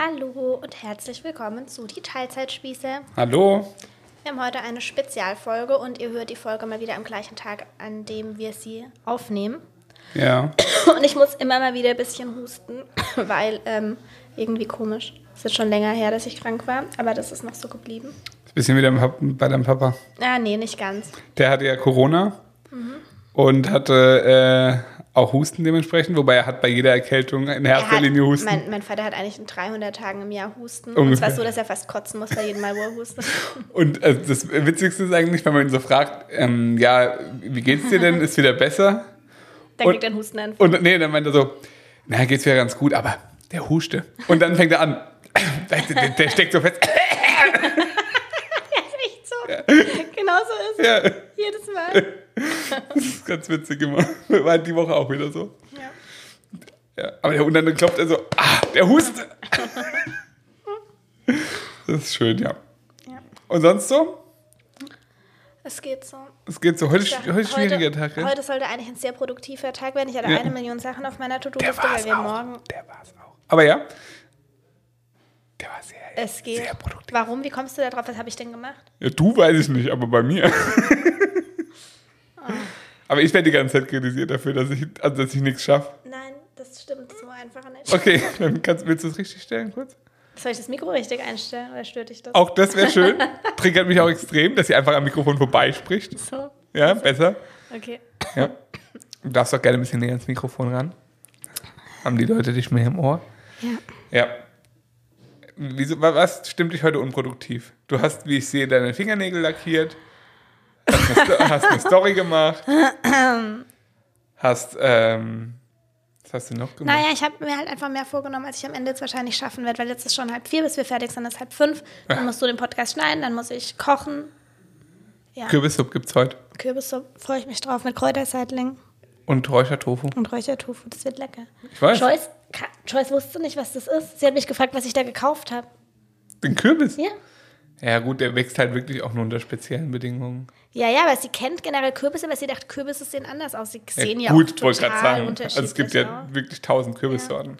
Hallo und herzlich willkommen zu die Teilzeitspieße. Hallo. Wir haben heute eine Spezialfolge und ihr hört die Folge mal wieder am gleichen Tag, an dem wir sie aufnehmen. Ja. Und ich muss immer mal wieder ein bisschen husten, weil ähm, irgendwie komisch. Es ist schon länger her, dass ich krank war, aber das ist noch so geblieben. Bisschen wieder bei deinem Papa. Ah, nee, nicht ganz. Der hatte ja Corona und hatte äh, auch Husten dementsprechend, wobei er hat bei jeder Erkältung in Er erster hat, Linie Husten. mein, mein Vater hat eigentlich in 300 Tagen im Jahr Husten. Und Ungefähr. zwar so, dass er fast kotzen muss bei jedem Mal, wo er hustet. Und äh, das Witzigste ist eigentlich, wenn man ihn so fragt, ähm, ja, wie geht's dir denn? Ist wieder besser? Dann Und- kriegt er einen Hustenanfall. Und nee, dann meint er so, na, geht's wieder ganz gut, aber der huschte. Und dann fängt er an, der, der, der steckt so fest. ist echt so. Genau so ist Ja, es. Jedes Mal. das ist ganz witzig immer. War die Woche auch wieder so. Ja. Ja, aber der, und dann klopft er so, ah, der Huste. Das ist schön, ja. Ja. Und sonst so? Es geht so. Es geht so. Heute, Ja, heute ist schwieriger Tag, ja? Heute sollte eigentlich ein sehr produktiver Tag werden. Ich hatte Ja. eine Million Sachen auf meiner To-Do-Liste, weil wir auch. morgen. Der war es auch. Aber ja, der war sehr, Es geht. sehr produktiv. Warum? Wie kommst du da drauf? Was habe ich denn gemacht? Ja, du weiß ich nicht, aber bei mir. Ah. aber ich werde die ganze Zeit kritisiert dafür, dass ich, also dass ich nichts schaffe. Nein, das stimmt so einfach nicht. Okay, dann kannst, willst du es richtig stellen kurz? Soll ich das Mikro richtig einstellen oder stört dich das? Auch das wäre schön. Triggert mich auch extrem, dass sie einfach am Mikrofon vorbeispricht. So, Ja, besser. okay. Ja. Du darfst doch gerne ein bisschen näher ins Mikrofon ran. Haben die Leute dich mehr im Ohr? Ja. Ja. Wieso, wa- was stimmt dich heute unproduktiv? Du hast, wie ich sehe, deine Fingernägel lackiert, hast eine, hast eine Story gemacht, hast, ähm, was hast du noch gemacht? Naja, ich habe mir halt einfach mehr vorgenommen, als ich am Ende jetzt wahrscheinlich schaffen werde, weil jetzt ist schon halb vier, bis wir fertig sind, ist halb fünf. Dann musst du den Podcast schneiden, dann muss ich kochen. Ja, Kürbissuppe gibt's heute. Kürbissuppe freue ich mich drauf mit Kräuterseitling Und Räuchertofu. und Räuchertofu. Das wird lecker. Ich weiß. Joyce, Joyce wusste nicht, was das ist. Sie hat mich gefragt, was ich da gekauft habe. Den Kürbis? Ja? Ja, gut, der wächst halt wirklich auch nur unter speziellen Bedingungen. Ja, ja, aber sie kennt generell Kürbisse, aber sie dachte, Kürbisse sehen anders aus. Sie sehen ja, gut, auch wollte gerade sagen. Also es gibt ja aus. wirklich tausend Kürbissorten.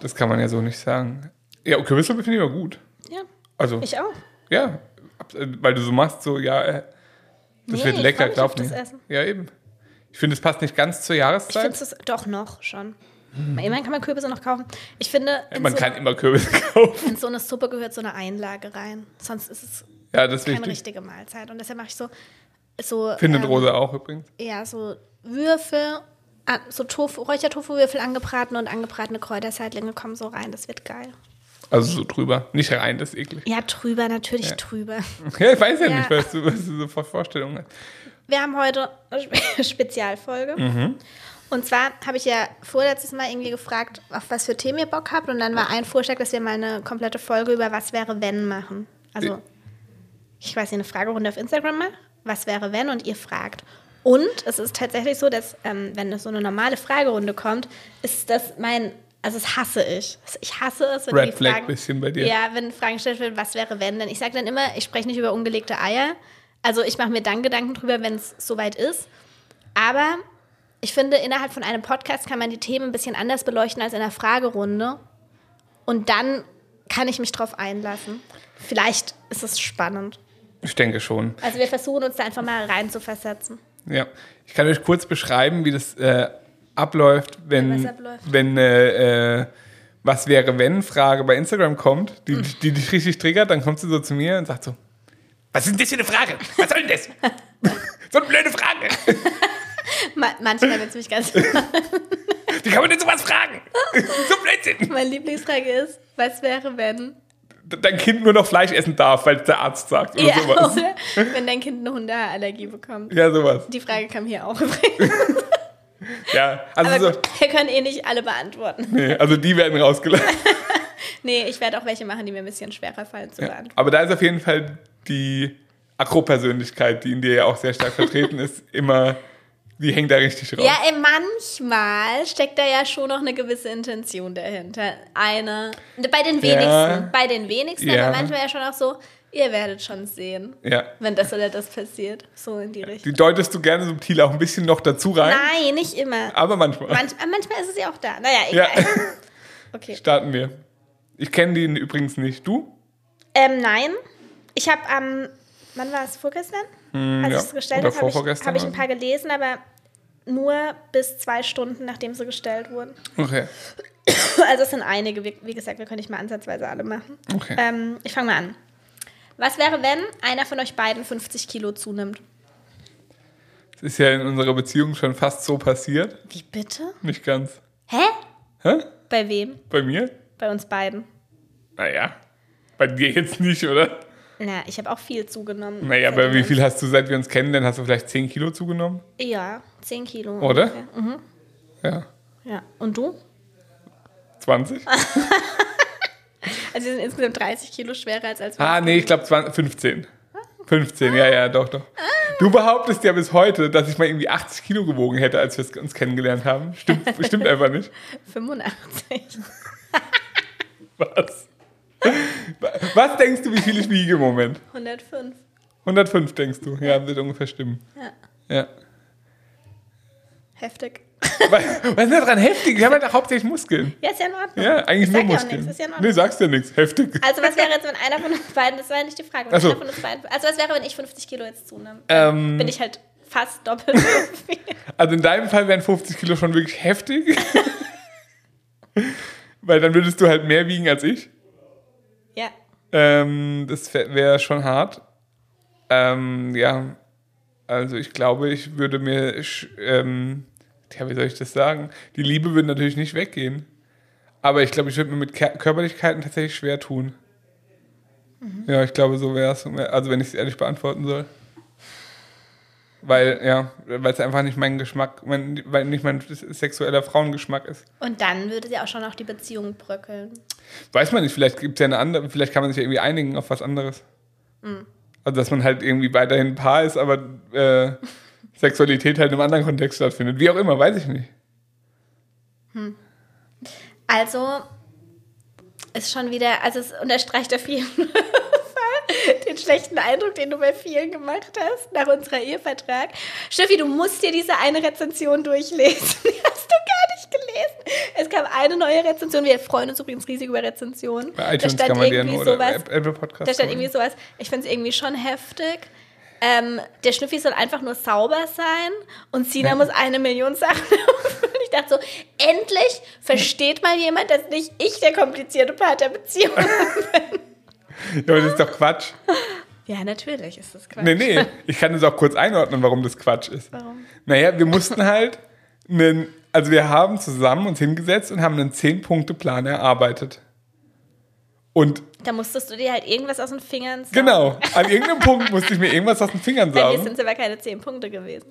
Das kann man ja so nicht sagen. Ja, und Kürbissuppe finde ich aber gut. Ja, Also, ich auch. ja, weil du so machst, so, ja, äh, das Nee, wird lecker, glaub. Essen. Ja, eben. Ich finde, es passt nicht ganz zur Ich Jahreszeit. finde es doch noch schon. Immerhin kann man Kürbisse noch kaufen. Ich finde, in, man so, kann immer Kürbis kaufen. in so eine Suppe gehört so eine Einlage rein. Sonst ist es Ja, das ist keine wichtig. richtige Mahlzeit. Und deshalb mache ich so, so, Findet ähm, Rose auch übrigens. ja, so Würfel, so Tofu, Räuchertofu-Würfel angebraten und angebratene Kräuterseitlinge kommen so rein. Das wird geil. Also so drüber. Nicht rein, das ist eklig. Ja, drüber, natürlich drüber. Ja, ich weiß ja, Ja. nicht, was du, was du so vor Vorstellungen hast. Wir haben heute eine Spe- Spezialfolge. Mhm. Und zwar habe ich ja vorletztes Mal irgendwie gefragt, auf was für Themen ihr Bock habt. Und dann war ein Vorschlag, dass wir mal eine komplette Folge über Was wäre wenn machen. Also, ich weiß nicht, eine Fragerunde auf Instagram mal. Was wäre wenn? Und ihr fragt. Und es ist tatsächlich so, dass, ähm, wenn es so eine normale Fragerunde kommt, ist das mein, also das hasse ich. Ich hasse es, wenn Red Flag Fragen, bisschen bei dir. Ja, wenn Fragen gestellt werden, was wäre wenn? Denn ich sage dann immer, ich spreche nicht über ungelegte Eier. Also ich mache mir dann Gedanken drüber, wenn es soweit ist. Aber ich finde, innerhalb von einem Podcast kann man die Themen ein bisschen anders beleuchten als in einer Fragerunde. Und dann kann ich mich drauf einlassen. Vielleicht ist es spannend. Ich denke schon. Also wir versuchen uns da einfach mal rein zu versetzen. Ja. Ich kann euch kurz beschreiben, wie das äh, abläuft, wenn, Was abläuft? wenn äh, äh, was wäre wenn Frage bei Instagram kommt, die, Hm. die dich richtig triggert, dann kommt sie so zu mir und sagt so, was ist denn das für eine Frage? Was soll denn das? so eine blöde Frage. Ma manchmal, wenn es mich ganz... Wie kann man denn sowas fragen? so Blödsinn. Meine Lieblingsfrage ist, was wäre, wenn... Dein Kind nur noch Fleisch essen darf, weil der Arzt sagt oder Ja, sowas. oder wenn dein Kind eine Hundeallergie bekommt. Ja, sowas. Die Frage kam hier auch übrigens. Ja, also, Aber so, gut, wir können eh nicht alle beantworten. nee, also die werden rausgelassen. Nee, ich werde auch welche machen, die mir ein bisschen schwerer fallen zu Ja. beantworten. Aber da ist auf jeden Fall die Akro-Persönlichkeit, die in dir ja auch sehr stark vertreten ist, immer, die hängt da richtig raus. Ja, ey, manchmal steckt da ja schon noch eine gewisse Intention dahinter. Eine, bei den wenigsten, Ja. bei den wenigsten, Ja. aber manchmal ja schon auch so, ihr werdet schon sehen, Ja. wenn das oder das passiert. So in die Richtung. Die deutest du gerne subtil auch ein bisschen noch dazu rein. Nein, nicht immer. Aber manchmal. Manch, manchmal ist es ja auch da. Naja, ja, egal. Okay. starten wir. Ich kenne die übrigens nicht. Du? Ähm, nein. Ich habe am, wann war es, vorgestern? Hm, Als ja. ich es gestellt habe, habe ich, hab ich ein paar gelesen, aber nur bis zwei Stunden, nachdem sie gestellt wurden. Okay. Also es sind einige. Wie, wie gesagt, wir können nicht mal ansatzweise alle machen. Okay. Ähm, ich fange mal an. Was wäre, wenn einer von euch beiden 50 Kilo zunimmt? Das ist ja in unserer Beziehung schon fast so passiert. Wie bitte? Nicht ganz. Hä? Hä? Bei wem? Bei mir? Bei uns beiden. Naja. Bei dir jetzt nicht, oder? Na, ich habe auch viel zugenommen. Naja, aber wie viel hast du, seit wir uns kennen, dann hast du vielleicht 10 Kilo zugenommen? Ja, 10 Kilo. Oder? Mhm. Ja. Ja. Und du? 20? Also wir sind insgesamt 30 Kilo schwerer als als wir. Ah, nee, ich glaube 15. 15, ja, ja, doch, doch. Du behauptest ja bis heute, dass ich mal irgendwie 80 Kilo gewogen hätte, als wir uns kennengelernt haben. Stimmt, stimmt einfach nicht. 85. Was? Was denkst du, wie viel ich wiege im Moment? 105. 105 denkst du? Ja, wird ungefähr stimmen. Ja. Ja. Heftig. Was was ist denn daran heftig? Ich habe halt hauptsächlich Muskeln. Ja, ist ja in Ordnung. Ja, eigentlich ich nur sag ja Muskeln. nichts, ist ja in Ordnung. nee, sagst du nichts. Heftig. Also was wäre jetzt, wenn einer von uns beiden, das war ja nicht die Frage, wenn so. einer von uns beiden, also was wäre, wenn ich 50 Kilo jetzt zunehme? Ähm, Bin ich halt fast doppelt so viel. Also in deinem Fall wären 50 Kilo schon wirklich heftig. Weil dann würdest du halt mehr wiegen als ich. Ja. Ähm, das wäre schon hart. Ähm, ja, also ich glaube, ich würde mir, ähm, ja, wie soll ich das sagen? Die Liebe würde natürlich nicht weggehen. Aber ich glaube, ich würde mir mit Ker Körperlichkeiten tatsächlich schwer tun. Ja, ich glaube, so wäre es. Also wenn ich es ehrlich beantworten soll. Weil, ja, weil es einfach nicht mein Geschmack, mein, weil nicht mein sexueller Frauengeschmack ist. Und dann würde sie auch schon auch die Beziehung bröckeln. Weiß man nicht, vielleicht gibt es ja eine andere, vielleicht kann man sich ja irgendwie einigen auf was anderes. Also, dass man halt irgendwie weiterhin ein Paar ist, aber äh, Sexualität halt in einem anderen Kontext stattfindet. Wie auch immer, weiß ich nicht. Also ist schon wieder, also es unterstreicht auf jeden Fall den schlechten Eindruck, den du bei vielen gemacht hast nach unserer Ehevertrag. Steffi, du musst dir diese eine Rezension durchlesen. Die hast du gar nicht gelesen. Es kam eine neue Rezension. Wir freuen uns übrigens riesig über Rezensionen. Bei iTunes kann man die ja nur oder App- Apple Podcast. Da stand irgendwie sowas, ich finde es irgendwie schon heftig. Ähm, der Schnüffi soll einfach nur sauber sein und Sina muss eine Million Sachen erfüllen. Ich dachte so, endlich versteht mal jemand, dass nicht ich der komplizierte Part der Beziehung bin. Ja, aber das ist doch Quatsch. Ja, natürlich ist das Quatsch. Nee, nee, ich kann das auch kurz einordnen, warum das Quatsch ist. Warum? Naja, wir mussten halt einen, also wir haben zusammen uns hingesetzt und haben einen 10-Punkte-Plan erarbeitet. Und Da musstest du dir halt irgendwas aus den Fingern saugen. genau, an irgendeinem Punkt musste ich mir irgendwas aus den Fingern Bei mir saugen. sind es aber keine zehn Punkte gewesen.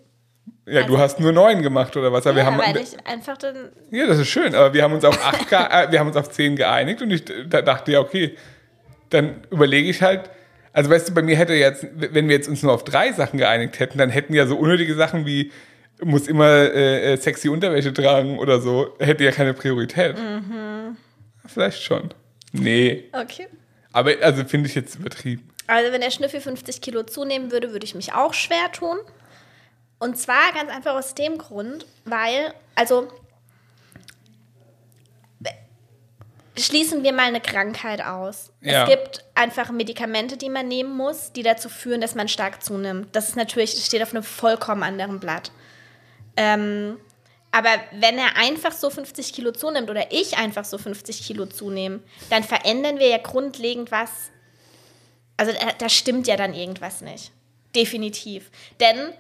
Ja, du hast nur neun gemacht oder was? Aber wir ja, haben, weil ich einfach dann. ja, das ist schön, aber wir haben uns auf acht, äh, wir haben uns auf zehn geeinigt und ich da dachte ja, okay, dann überlege ich halt, also weißt du, bei mir hätte jetzt, wenn wir jetzt uns nur auf drei Sachen geeinigt hätten, dann hätten ja so unnötige Sachen wie muss immer äh, äh, sexy Unterwäsche tragen oder so, hätte ja keine Priorität. Mhm. Vielleicht schon. Nee, Okay. aber also finde ich jetzt übertrieben. Also, wenn der Schnüffel 50 Kilo zunehmen würde, würde ich mich auch schwer tun. Und zwar ganz einfach aus dem Grund, weil, also, schließen wir mal eine Krankheit aus. Ja. Es gibt einfach Medikamente, die man nehmen muss, die dazu führen, dass man stark zunimmt. Das ist natürlich, das steht auf einem vollkommen anderen Blatt. Ähm, aber wenn er einfach so 50 Kilo zunimmt oder ich einfach so 50 Kilo zunehme, dann verändern wir ja grundlegend was. Also da, da stimmt ja dann irgendwas nicht. Definitiv. Denn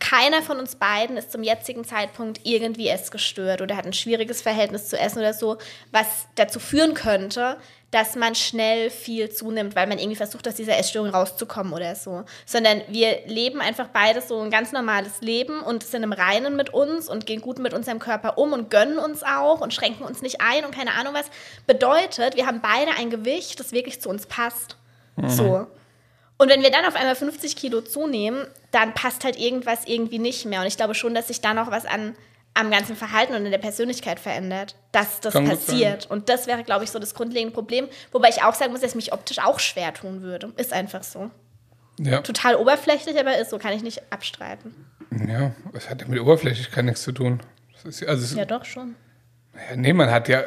keiner von uns beiden ist zum jetzigen Zeitpunkt irgendwie essgestört oder hat ein schwieriges Verhältnis zu Essen oder so, was dazu führen könnte, dass man schnell viel zunimmt, weil man irgendwie versucht, aus dieser Essstörung rauszukommen oder so. Sondern wir leben einfach beide so ein ganz normales Leben und sind im Reinen mit uns und gehen gut mit unserem Körper um und gönnen uns auch und schränken uns nicht ein und keine Ahnung was. Bedeutet, wir haben beide ein Gewicht, das wirklich zu uns passt. So. Und wenn wir dann auf einmal 50 Kilo zunehmen, dann passt halt irgendwas irgendwie nicht mehr. Und ich glaube schon, dass sich da noch was an, am ganzen Verhalten und in der Persönlichkeit verändert, dass das Kann passiert. Und das wäre, glaube ich, so das grundlegende Problem. Wobei ich auch sagen muss, dass es mich optisch auch schwer tun würde. Ist einfach so. Ja. Total oberflächlich, aber ist so, kann ich nicht abstreiten. Ja, das hat ja mit Oberflächlichkeit nichts zu tun. Ist, also es, Ja, doch schon. ja, nee, man hat ja.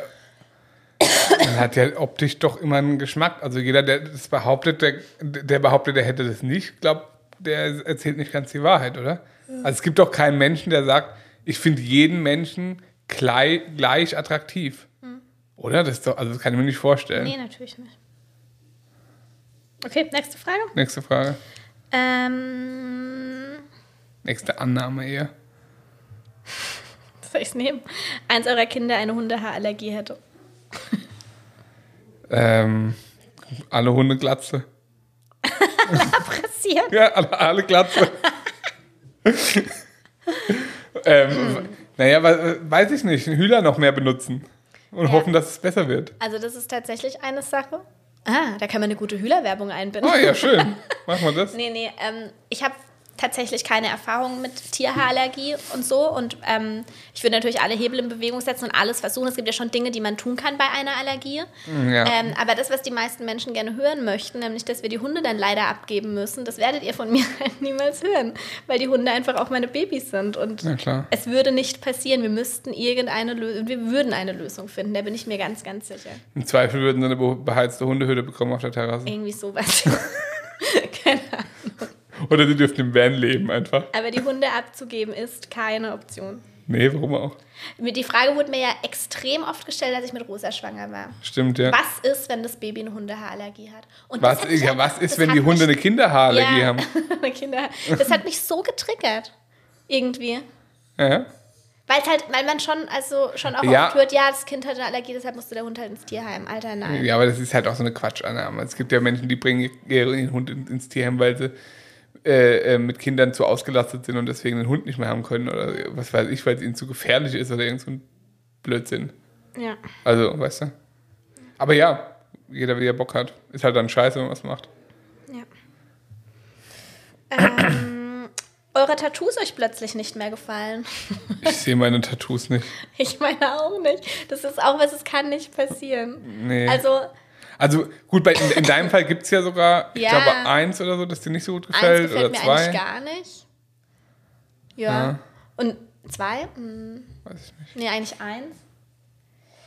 Man hat ja optisch doch immer einen Geschmack. Also jeder, der das behauptet, der, der behauptet, der hätte das nicht, glaubt, der erzählt nicht ganz die Wahrheit, oder? Also es gibt doch keinen Menschen, der sagt, ich finde jeden Menschen gleich, gleich attraktiv. Oder? Das ist doch, also das kann ich mir nicht vorstellen. Nee, natürlich nicht. Okay, nächste Frage. Nächste Frage. Ähm, Nächste Annahme eher. soll ich es nehmen? Eins eurer Kinder eine Hundehaarallergie hätte. Ähm, alle Hunde Glatze. Pressieren. Ja, alle, alle Glatze. ähm, naja, we- weiß ich nicht. Hühler noch mehr benutzen und Ja. hoffen, dass es besser wird. Also das ist tatsächlich eine Sache. Ah, da kann man eine gute Hühlerwerbung einbinden. Oh ja, schön. Machen wir das. Nee, nee, ähm, ich habe tatsächlich keine Erfahrung mit Tierhaarallergie und so. Und ähm, ich würde natürlich alle Hebel in Bewegung setzen und alles versuchen. Es gibt ja schon Dinge, die man tun kann bei einer Allergie. Ja. Ähm, aber das, was die meisten Menschen gerne hören möchten, nämlich, dass wir die Hunde dann leider abgeben müssen, das werdet ihr von mir halt niemals hören. Weil die Hunde einfach auch meine Babys sind. Und klar. es würde nicht passieren. Wir müssten irgendeine Lösung, wir würden eine Lösung finden. Da bin ich mir ganz, ganz sicher. Im Zweifel würden sie eine be- beheizte Hundehütte bekommen auf der Terrasse. Irgendwie sowas. Keine Ahnung. Oder sie dürften im Van leben einfach. Aber die Hunde abzugeben ist keine Option. Nee, warum auch? Die Frage wurde mir ja extrem oft gestellt, als ich mit Rosa schwanger war. Stimmt, ja. Was ist, wenn das Baby eine Hundehaarallergie hat? Und Was, mich ja, was ist, wenn die Hunde mich, eine Kinderhaarallergie ja, haben? eine Kinder, das hat mich so getriggert. Irgendwie. Ja. Weil halt, weil man schon, also schon auch Ja. oft hört, ja, das Kind hat eine Allergie, deshalb musste der Hund halt ins Tierheim. Alter, nein. ja, aber das ist halt auch so eine Quatschannahme. Es gibt ja Menschen, die bringen ihren Hund in- ins Tierheim, weil sie äh, äh, mit Kindern zu ausgelastet sind und deswegen den Hund nicht mehr haben können oder was weiß ich, weil es ihnen zu gefährlich ist oder irgend so ein Blödsinn. Ja. Also, weißt du? Aber ja, jeder, wie er Bock hat. Ist halt dann scheiße, wenn man was macht. ja. ähm, eure Tattoos euch plötzlich nicht mehr gefallen. Ich sehe meine Tattoos nicht. Ich meine auch nicht. Das ist auch was, es kann nicht passieren. Nee. Also, Also gut, bei, in, in deinem Fall gibt es ja sogar, ich Ja. glaube, eins oder so, das dir nicht so gut eins gefällt. gefällt oder mir zwei. eigentlich gar nicht. Ja. Ja. Und zwei? Hm, Weiß ich nicht. nee, eigentlich eins.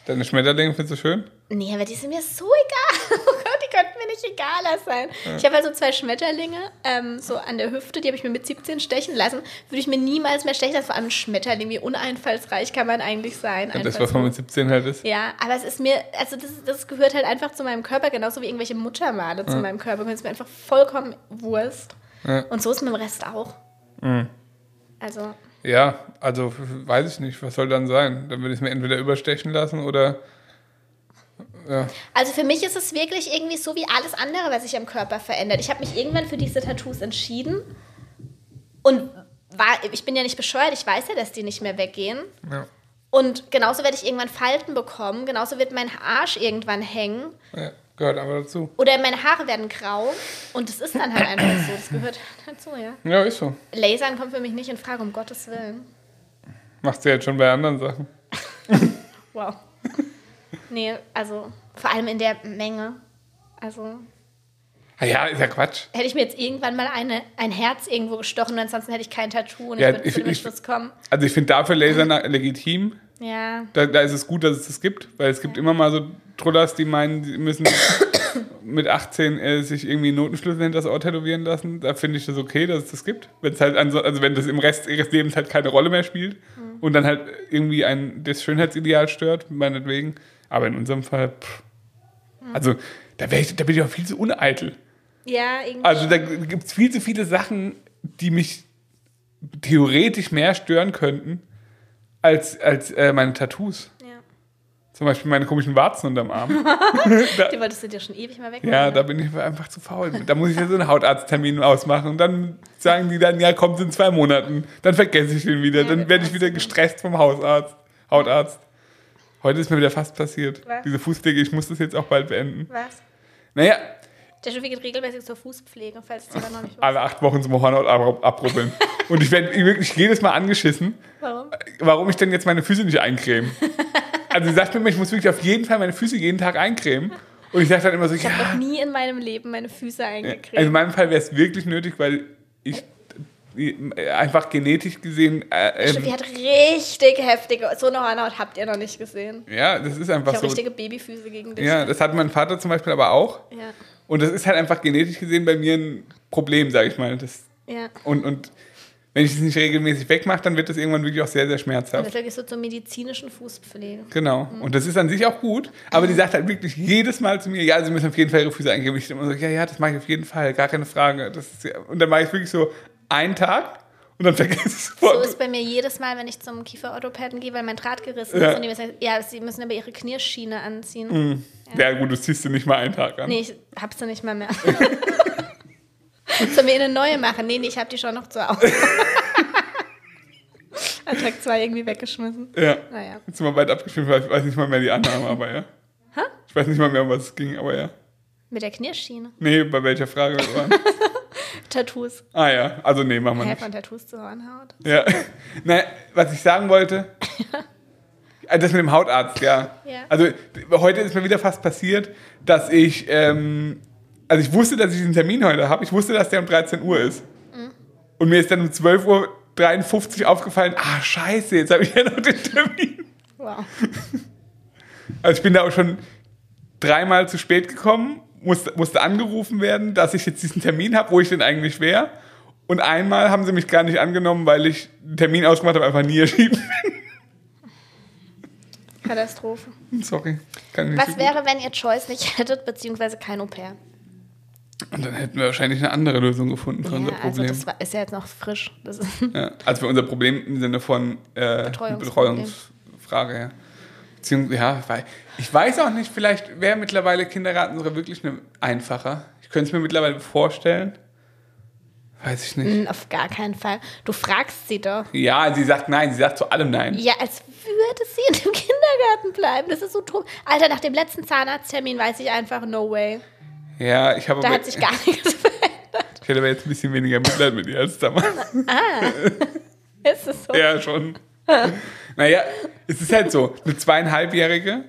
Deine Schmetterlinge findest du schön? Nee, aber die sind mir so egal. Oh Gott, die könnten mir nicht egaler sein. Ich habe also zwei Schmetterlinge, ähm, so an der Hüfte, die habe ich mir mit 17 stechen lassen. Würde ich mir niemals mehr stechen lassen. Vor allem ein Schmetterling, wie uneinfallsreich kann man eigentlich sein. Ja, das, was man mit 17 halt ist. Ja, aber es ist mir, also das, das gehört halt einfach zu meinem Körper, genauso wie irgendwelche Muttermale zu meinem Körper. Das ist mir einfach vollkommen Wurst. Ja. Und so ist mit dem Rest auch. Mhm. Also, Ja, also weiß ich nicht, was soll dann sein? Dann würde ich es mir entweder überstechen lassen oder. Ja, also für mich ist es wirklich irgendwie so wie alles andere, was sich am Körper verändert. Ich habe mich irgendwann für diese Tattoos entschieden und war, ich bin ja nicht bescheuert, ich weiß ja, dass die nicht mehr weggehen. ja, Und genauso werde ich irgendwann Falten bekommen, genauso wird mein Arsch irgendwann hängen ja, gehört aber dazu. oder meine Haare werden grau und das ist dann halt einfach so, das gehört dazu, ja. Ja, ist so. Lasern kommt für mich nicht in Frage, um Gottes Willen. Machst du jetzt schon bei anderen Sachen. Wow. Nee, also vor allem in der Menge. Also Ah ja, ist ja Quatsch. hätte ich mir jetzt irgendwann mal eine, ein Herz irgendwo gestochen ansonsten hätte ich kein Tattoo und Ja, ich würde zu dem Entschluss kommen. Also ich finde dafür Laser legitim. Ja, Da, da ist es gut, dass es das gibt, weil es gibt immer mal so Trullers, die meinen, sie müssen mit 18 äh, sich irgendwie Notenschlüssel hinter das Ohr tätowieren lassen. Da finde ich das okay, dass es das gibt. Wenn es halt also wenn das im Rest ihres Lebens halt keine Rolle mehr spielt und dann halt irgendwie ein das Schönheitsideal stört, meinetwegen. Aber in unserem Fall, pff. also da, ich, da bin ich auch viel zu uneitel. ja, irgendwie. Also da gibt es viel zu viele Sachen, die mich theoretisch mehr stören könnten als, als äh, meine Tattoos. ja. Zum Beispiel meine komischen Warzen unterm Arm. Die wolltest du dir schon ewig mal weg. ja, da bin ich einfach zu faul. Da muss ich ja so einen Hautarzttermin ausmachen und dann sagen die dann, ja, kommt in zwei Monaten. Dann vergesse ich den wieder. Ja, dann werde ich wieder gestresst vom Hausarzt, Hautarzt. Heute ist mir wieder fast passiert. Was? Diese Fußpflege, ich muss das jetzt auch bald beenden. Was? Naja, Der Steffi geht regelmäßig zur Fußpflege, falls es aber noch nicht alle acht Wochen zum Hornhaut ab- abrubbeln. und ich werde wirklich jedes Mal angeschissen. Warum? warum ich denn jetzt meine Füße nicht eincreme. Also sie sagt mir immer, ich muss wirklich auf jeden Fall meine Füße jeden Tag eincremen. Und ich sage dann immer so, Ich habe noch nie in meinem Leben meine Füße Also in eingecremt. meinem Fall wäre es wirklich nötig, weil ich einfach genetisch gesehen. Äh, Stimmt, die hat richtig heftige. So eine Hornhaut habt ihr noch nicht gesehen. ja, das ist Ich einfach habe so. richtige Babyfüße gegen dich. Ja, das hat mein Vater zum Beispiel aber auch. Ja. Und das ist halt einfach genetisch gesehen bei mir ein Problem, sage ich mal. Das, ja. und, und wenn ich das nicht regelmäßig wegmache, dann wird das irgendwann wirklich auch sehr, sehr Und schmerzhaft. deswegen ist so zur medizinischen Fußpflege. Genau. Und das ist an sich auch gut. Aber die sagt halt wirklich jedes Mal zu mir, ja, sie müssen auf jeden Fall ihre Füße eingeben. Ich immer so, ja, ja, das mache ich auf jeden Fall, gar keine Frage. Das ist ja, und dann mache ich wirklich so einen Tag und dann vergesse ich es So sofort. ist bei mir jedes Mal, wenn ich zum Kieferorthopäden gehe, weil mein Draht gerissen Ja. ist. Und die sagen, ja, sie müssen aber ihre Knierschiene anziehen. ja. gut, du ziehst du nicht mal einen Tag an. Nee, ich hab sie nicht mal mehr. Sollen wir eine neue machen? Nee, nee, ich hab die schon noch zu Hause. An Tag zwei irgendwie weggeschmissen. Ja. Naja. Jetzt sind wir weit abgeschrieben, weil ich weiß nicht mal mehr die Annahme, aber ja. Ich weiß nicht mal mehr, um was es ging, aber ja. Mit der Knierschiene. Nee, bei welcher Frage wir waren. Tattoos. ah ja, also nee, machen wir Hä, nicht. von Tattoos zu Hornhaut. Ja. Naja, was ich sagen wollte, äh, das mit dem Hautarzt, ja. Ja. Also heute ist mir wieder fast passiert, dass ich, ähm, also ich wusste, dass ich diesen Termin heute habe. Ich wusste, dass der um 13 Uhr ist. Und mir ist dann um 12.53 Uhr aufgefallen, ah scheiße, jetzt habe ich ja noch den Termin. Wow. Also ich bin da auch schon dreimal zu spät gekommen, musste, musste angerufen werden, dass ich jetzt diesen Termin habe, wo ich denn eigentlich wäre. Und einmal haben sie mich gar nicht angenommen, weil ich den Termin ausgemacht habe, einfach nie erschienen. Katastrophe. Sorry. Was gut. wäre, wenn ihr Choice nicht hättet, beziehungsweise kein Au-pair? Und dann hätten wir wahrscheinlich eine andere Lösung gefunden für unser Ja, also Problem. das war, ist ja jetzt noch frisch. Das ja, also für unser Problem im Sinne von äh. Betreuungsfrage, ja. Beziehungsweise, ja, weil ich weiß auch nicht, vielleicht wäre mittlerweile Kindergarten sogar wirklich eine, einfacher. Ich könnte es mir mittlerweile vorstellen. Weiß ich nicht. Mm, auf gar keinen Fall. Du fragst sie doch. Ja, sie sagt nein, sie sagt zu allem nein. Ja, als würde sie in dem Kindergarten bleiben. Das ist so dumm. Alter, nach dem letzten Zahnarzttermin weiß ich einfach, no way. Ja, ich habe Da hat sich gar nichts verändert. ich hätte aber jetzt ein bisschen weniger Mitleid mit ihr als damals. Ist es so? ja, schon. naja, es ist halt so, eine zweieinhalbjährige,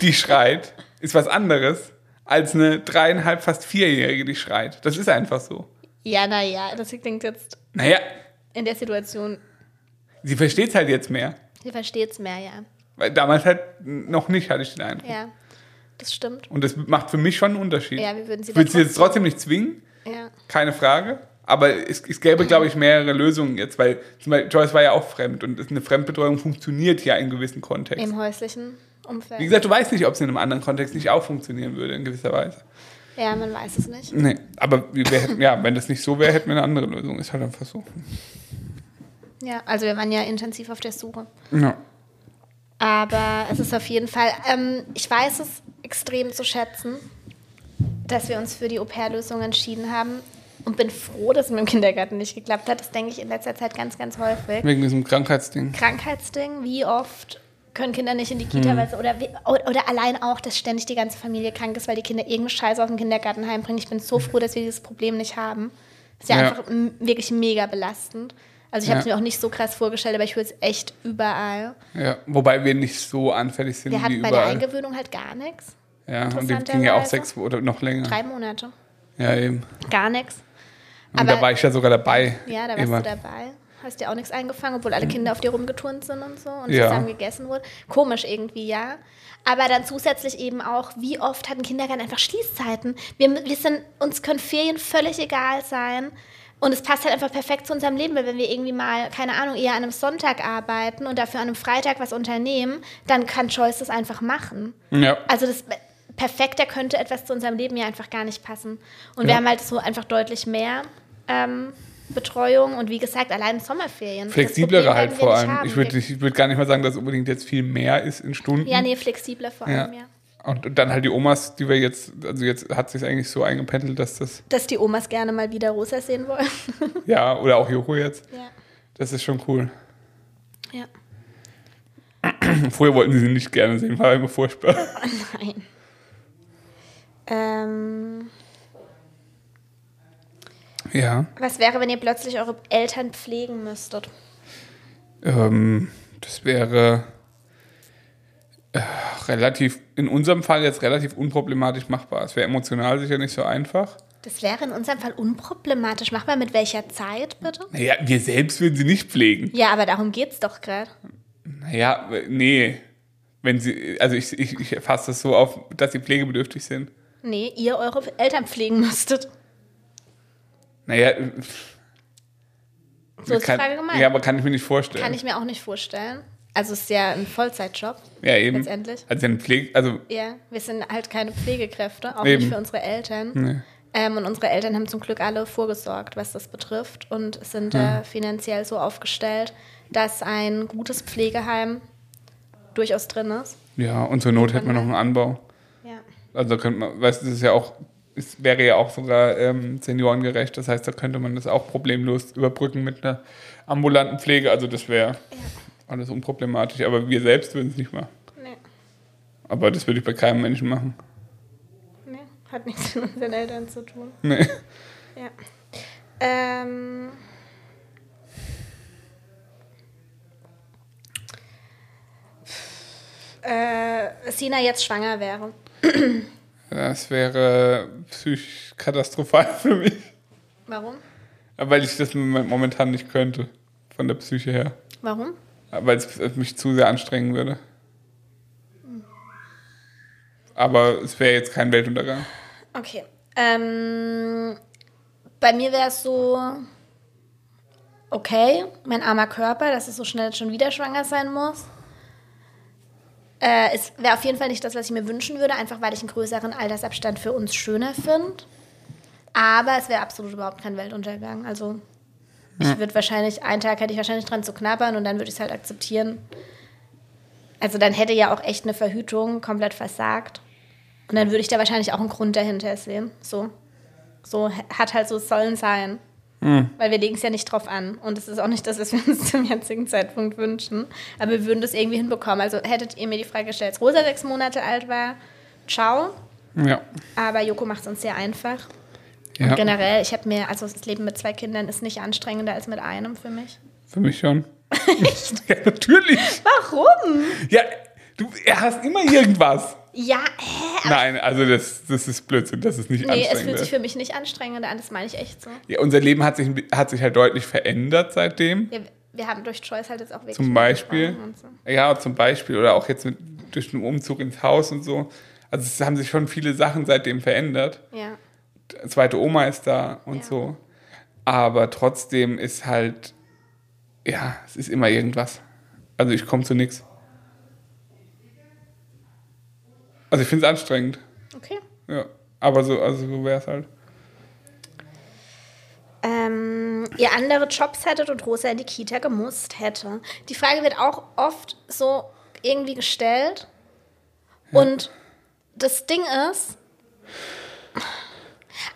die schreit, ist was anderes als eine dreieinhalb, fast vierjährige, die schreit. Das ist einfach so. Ja, naja, das klingt jetzt Naja, in der Situation, sie versteht es halt jetzt mehr. sie versteht es mehr, ja. Weil damals halt noch nicht, hatte ich den Eindruck. Ja, das stimmt. Und das macht für mich schon einen Unterschied. Ja, wir würden sie da sie jetzt trotzdem nicht zwingen, Ja. keine Frage. Aber es, es gäbe, glaube ich, mehrere Lösungen jetzt, weil zum Beispiel Joyce war ja auch fremd und eine Fremdbetreuung funktioniert ja in gewissen Kontexten. Im häuslichen Umfeld. Wie gesagt, du weißt nicht, ob es in einem anderen Kontext nicht auch funktionieren würde, in gewisser Weise. Ja, man weiß es nicht. Nee, aber hätten- ja, wenn das nicht so wäre, hätten wir eine andere Lösung. Ist halt einfach so. Ja, also wir waren ja intensiv auf der Suche. Ja. Aber es ist auf jeden Fall, ähm, ich weiß es extrem zu schätzen, dass wir uns für die Au-pair-Lösung entschieden haben und bin froh, dass es mit dem Kindergarten nicht geklappt hat. Das denke ich in letzter Zeit ganz, ganz häufig. Wegen diesem Krankheitsding. Krankheitsding, wie oft können Kinder nicht in die Kita, weil sie- oder, oder, allein auch, dass ständig die ganze Familie krank ist, weil die Kinder irgendeine Scheiße aus dem Kindergarten heimbringen. Ich bin so froh, dass wir dieses Problem nicht haben. ist ja, Ja. einfach wirklich mega belastend. Also ich habe es Ja. mir auch nicht so krass vorgestellt, aber ich höre es echt überall. Ja, wobei wir nicht so anfällig sind Wir hatten bei der. Eingewöhnung halt gar nichts. Ja, und die ging ja auch sechs oder noch länger. Drei Monate. Ja, eben. Gar nichts. Und Aber- da war ich ja sogar dabei. Ja, da warst Immer. du dabei. Hast dir auch nichts eingefangen, obwohl alle Kinder auf dir rumgeturnt sind und so und Ja. zusammen gegessen wurde. Komisch irgendwie, ja. Aber dann zusätzlich eben auch, wie oft hat ein Kindergarten einfach Schließzeiten? Wir, wir sind, uns können Ferien völlig egal sein. Und es passt halt einfach perfekt zu unserem Leben, weil wenn wir irgendwie mal, keine Ahnung, eher an einem Sonntag arbeiten und dafür an einem Freitag was unternehmen, dann kann Joyce das einfach machen. Ja. Also das perfekter könnte etwas zu unserem Leben ja einfach gar nicht passen. Und wir Ja. haben halt so einfach deutlich mehr ähm, Betreuung und wie gesagt, allein Sommerferien. Flexiblere Problem halt vor allem. Ich würde ich würd gar nicht mal sagen, dass es unbedingt jetzt viel mehr ist in Stunden. ja, nee, flexibler vor Ja. allem, ja. Und, und dann halt die Omas, die wir jetzt, also jetzt hat sich eigentlich so eingependelt, dass das, Dass die Omas gerne mal wieder Rosa sehen wollen. ja, oder auch Joko jetzt, ja. das ist schon cool. ja. Vorher wollten sie sie nicht gerne sehen, war immer furchtbar. Nein. Ähm, Ja. was wäre, wenn ihr plötzlich eure Eltern pflegen müsstet? Ähm, das wäre äh, relativ, in unserem Fall jetzt relativ unproblematisch machbar. Es wäre emotional sicher nicht so einfach. Das wäre in unserem Fall unproblematisch. Mach mal mit welcher Zeit, bitte? Naja, wir selbst würden sie nicht pflegen. Ja, aber darum geht's doch gerade. Naja, nee. Wenn sie, also ich, ich, ich fasse das so auf, dass sie pflegebedürftig sind. Nee, ihr eure Eltern pflegen müsstet. Naja, So ist kann, die Frage gemeint. ja, aber kann ich mir nicht vorstellen. Kann ich mir auch nicht vorstellen. Also es ist ja ein Vollzeitjob. ja, eben. letztendlich. Also ein Pflege, also Ja, wir sind halt keine Pflegekräfte, auch Eben. nicht für unsere Eltern. Nee. Ähm, und unsere Eltern haben zum Glück alle vorgesorgt, was das betrifft und sind äh, finanziell so aufgestellt, dass ein gutes Pflegeheim durchaus drin ist. ja, und zur Not hätten wir noch einen Anbau. Ja. Also könnte man, weißt du, das ist ja auch, es wäre ja auch sogar ähm, seniorengerecht. Das heißt, da könnte man das auch problemlos überbrücken mit einer ambulanten Pflege. Also das wäre alles unproblematisch. Aber wir selbst würden es nicht machen. Nee, Aber das würde ich bei keinem Menschen machen. nee, hat nichts mit unseren Eltern zu tun. Nee. Ja. Ähm. Äh, Sina jetzt schwanger wäre. Das wäre psychisch katastrophal für mich. Warum? Weil ich das momentan nicht könnte. Von der Psyche her. Warum? Weil es mich zu sehr anstrengen würde. Aber es wäre jetzt kein Weltuntergang. Okay. Ähm, bei mir wäre es so, okay, mein armer Körper, dass es so schnell schon wieder schwanger sein muss. Äh, es wäre auf jeden Fall nicht das, was ich mir wünschen würde, einfach weil ich einen größeren Altersabstand für uns schöner finde. Aber es wäre absolut überhaupt kein Weltuntergang. Also ich würde wahrscheinlich, einen Tag hätte ich wahrscheinlich dran zu knabbern und dann würde ich es halt akzeptieren. Also dann hätte ja auch echt eine Verhütung komplett versagt. Und dann würde ich da wahrscheinlich auch einen Grund dahinter sehen. So, so hat halt so sollen sein. Weil wir legen es ja nicht drauf an. Und es ist auch nicht das, was wir uns zum jetzigen Zeitpunkt wünschen. Aber wir würden das irgendwie hinbekommen. Also hättet ihr mir die Frage gestellt, als Rosa sechs Monate alt war, ciao. Ja. Aber Joko macht es uns sehr einfach. ja. Und generell, ich habe mir, also das Leben mit zwei Kindern ist nicht anstrengender als mit einem für mich. Für mich schon. ja, natürlich. Warum? Ja, du hast immer irgendwas. Ja, hä? Nein, also das, das ist Blödsinn, das ist nicht Nee, es anstrengend. fühlt sich für mich nicht anstrengender an, das meine ich echt so. ja, unser Leben hat sich, hat sich halt deutlich verändert seitdem. Wir, wir haben durch Choice halt jetzt auch wirklich. Zum Beispiel. so. Ja, zum Beispiel. Oder auch jetzt mit, durch den Umzug ins Haus und so. Also es haben sich schon viele Sachen seitdem verändert. Ja. Zweite Oma ist da und Ja. so. Aber trotzdem ist halt, ja, es ist immer irgendwas. Also ich komme zu nichts. Also ich finde es anstrengend. Okay. Ja. Aber so, also so wäre es halt. ähm, ihr andere Jobs hättet und Rosa in die Kita gemusst hätte. Die Frage wird auch oft so irgendwie gestellt. Und das Ding ist,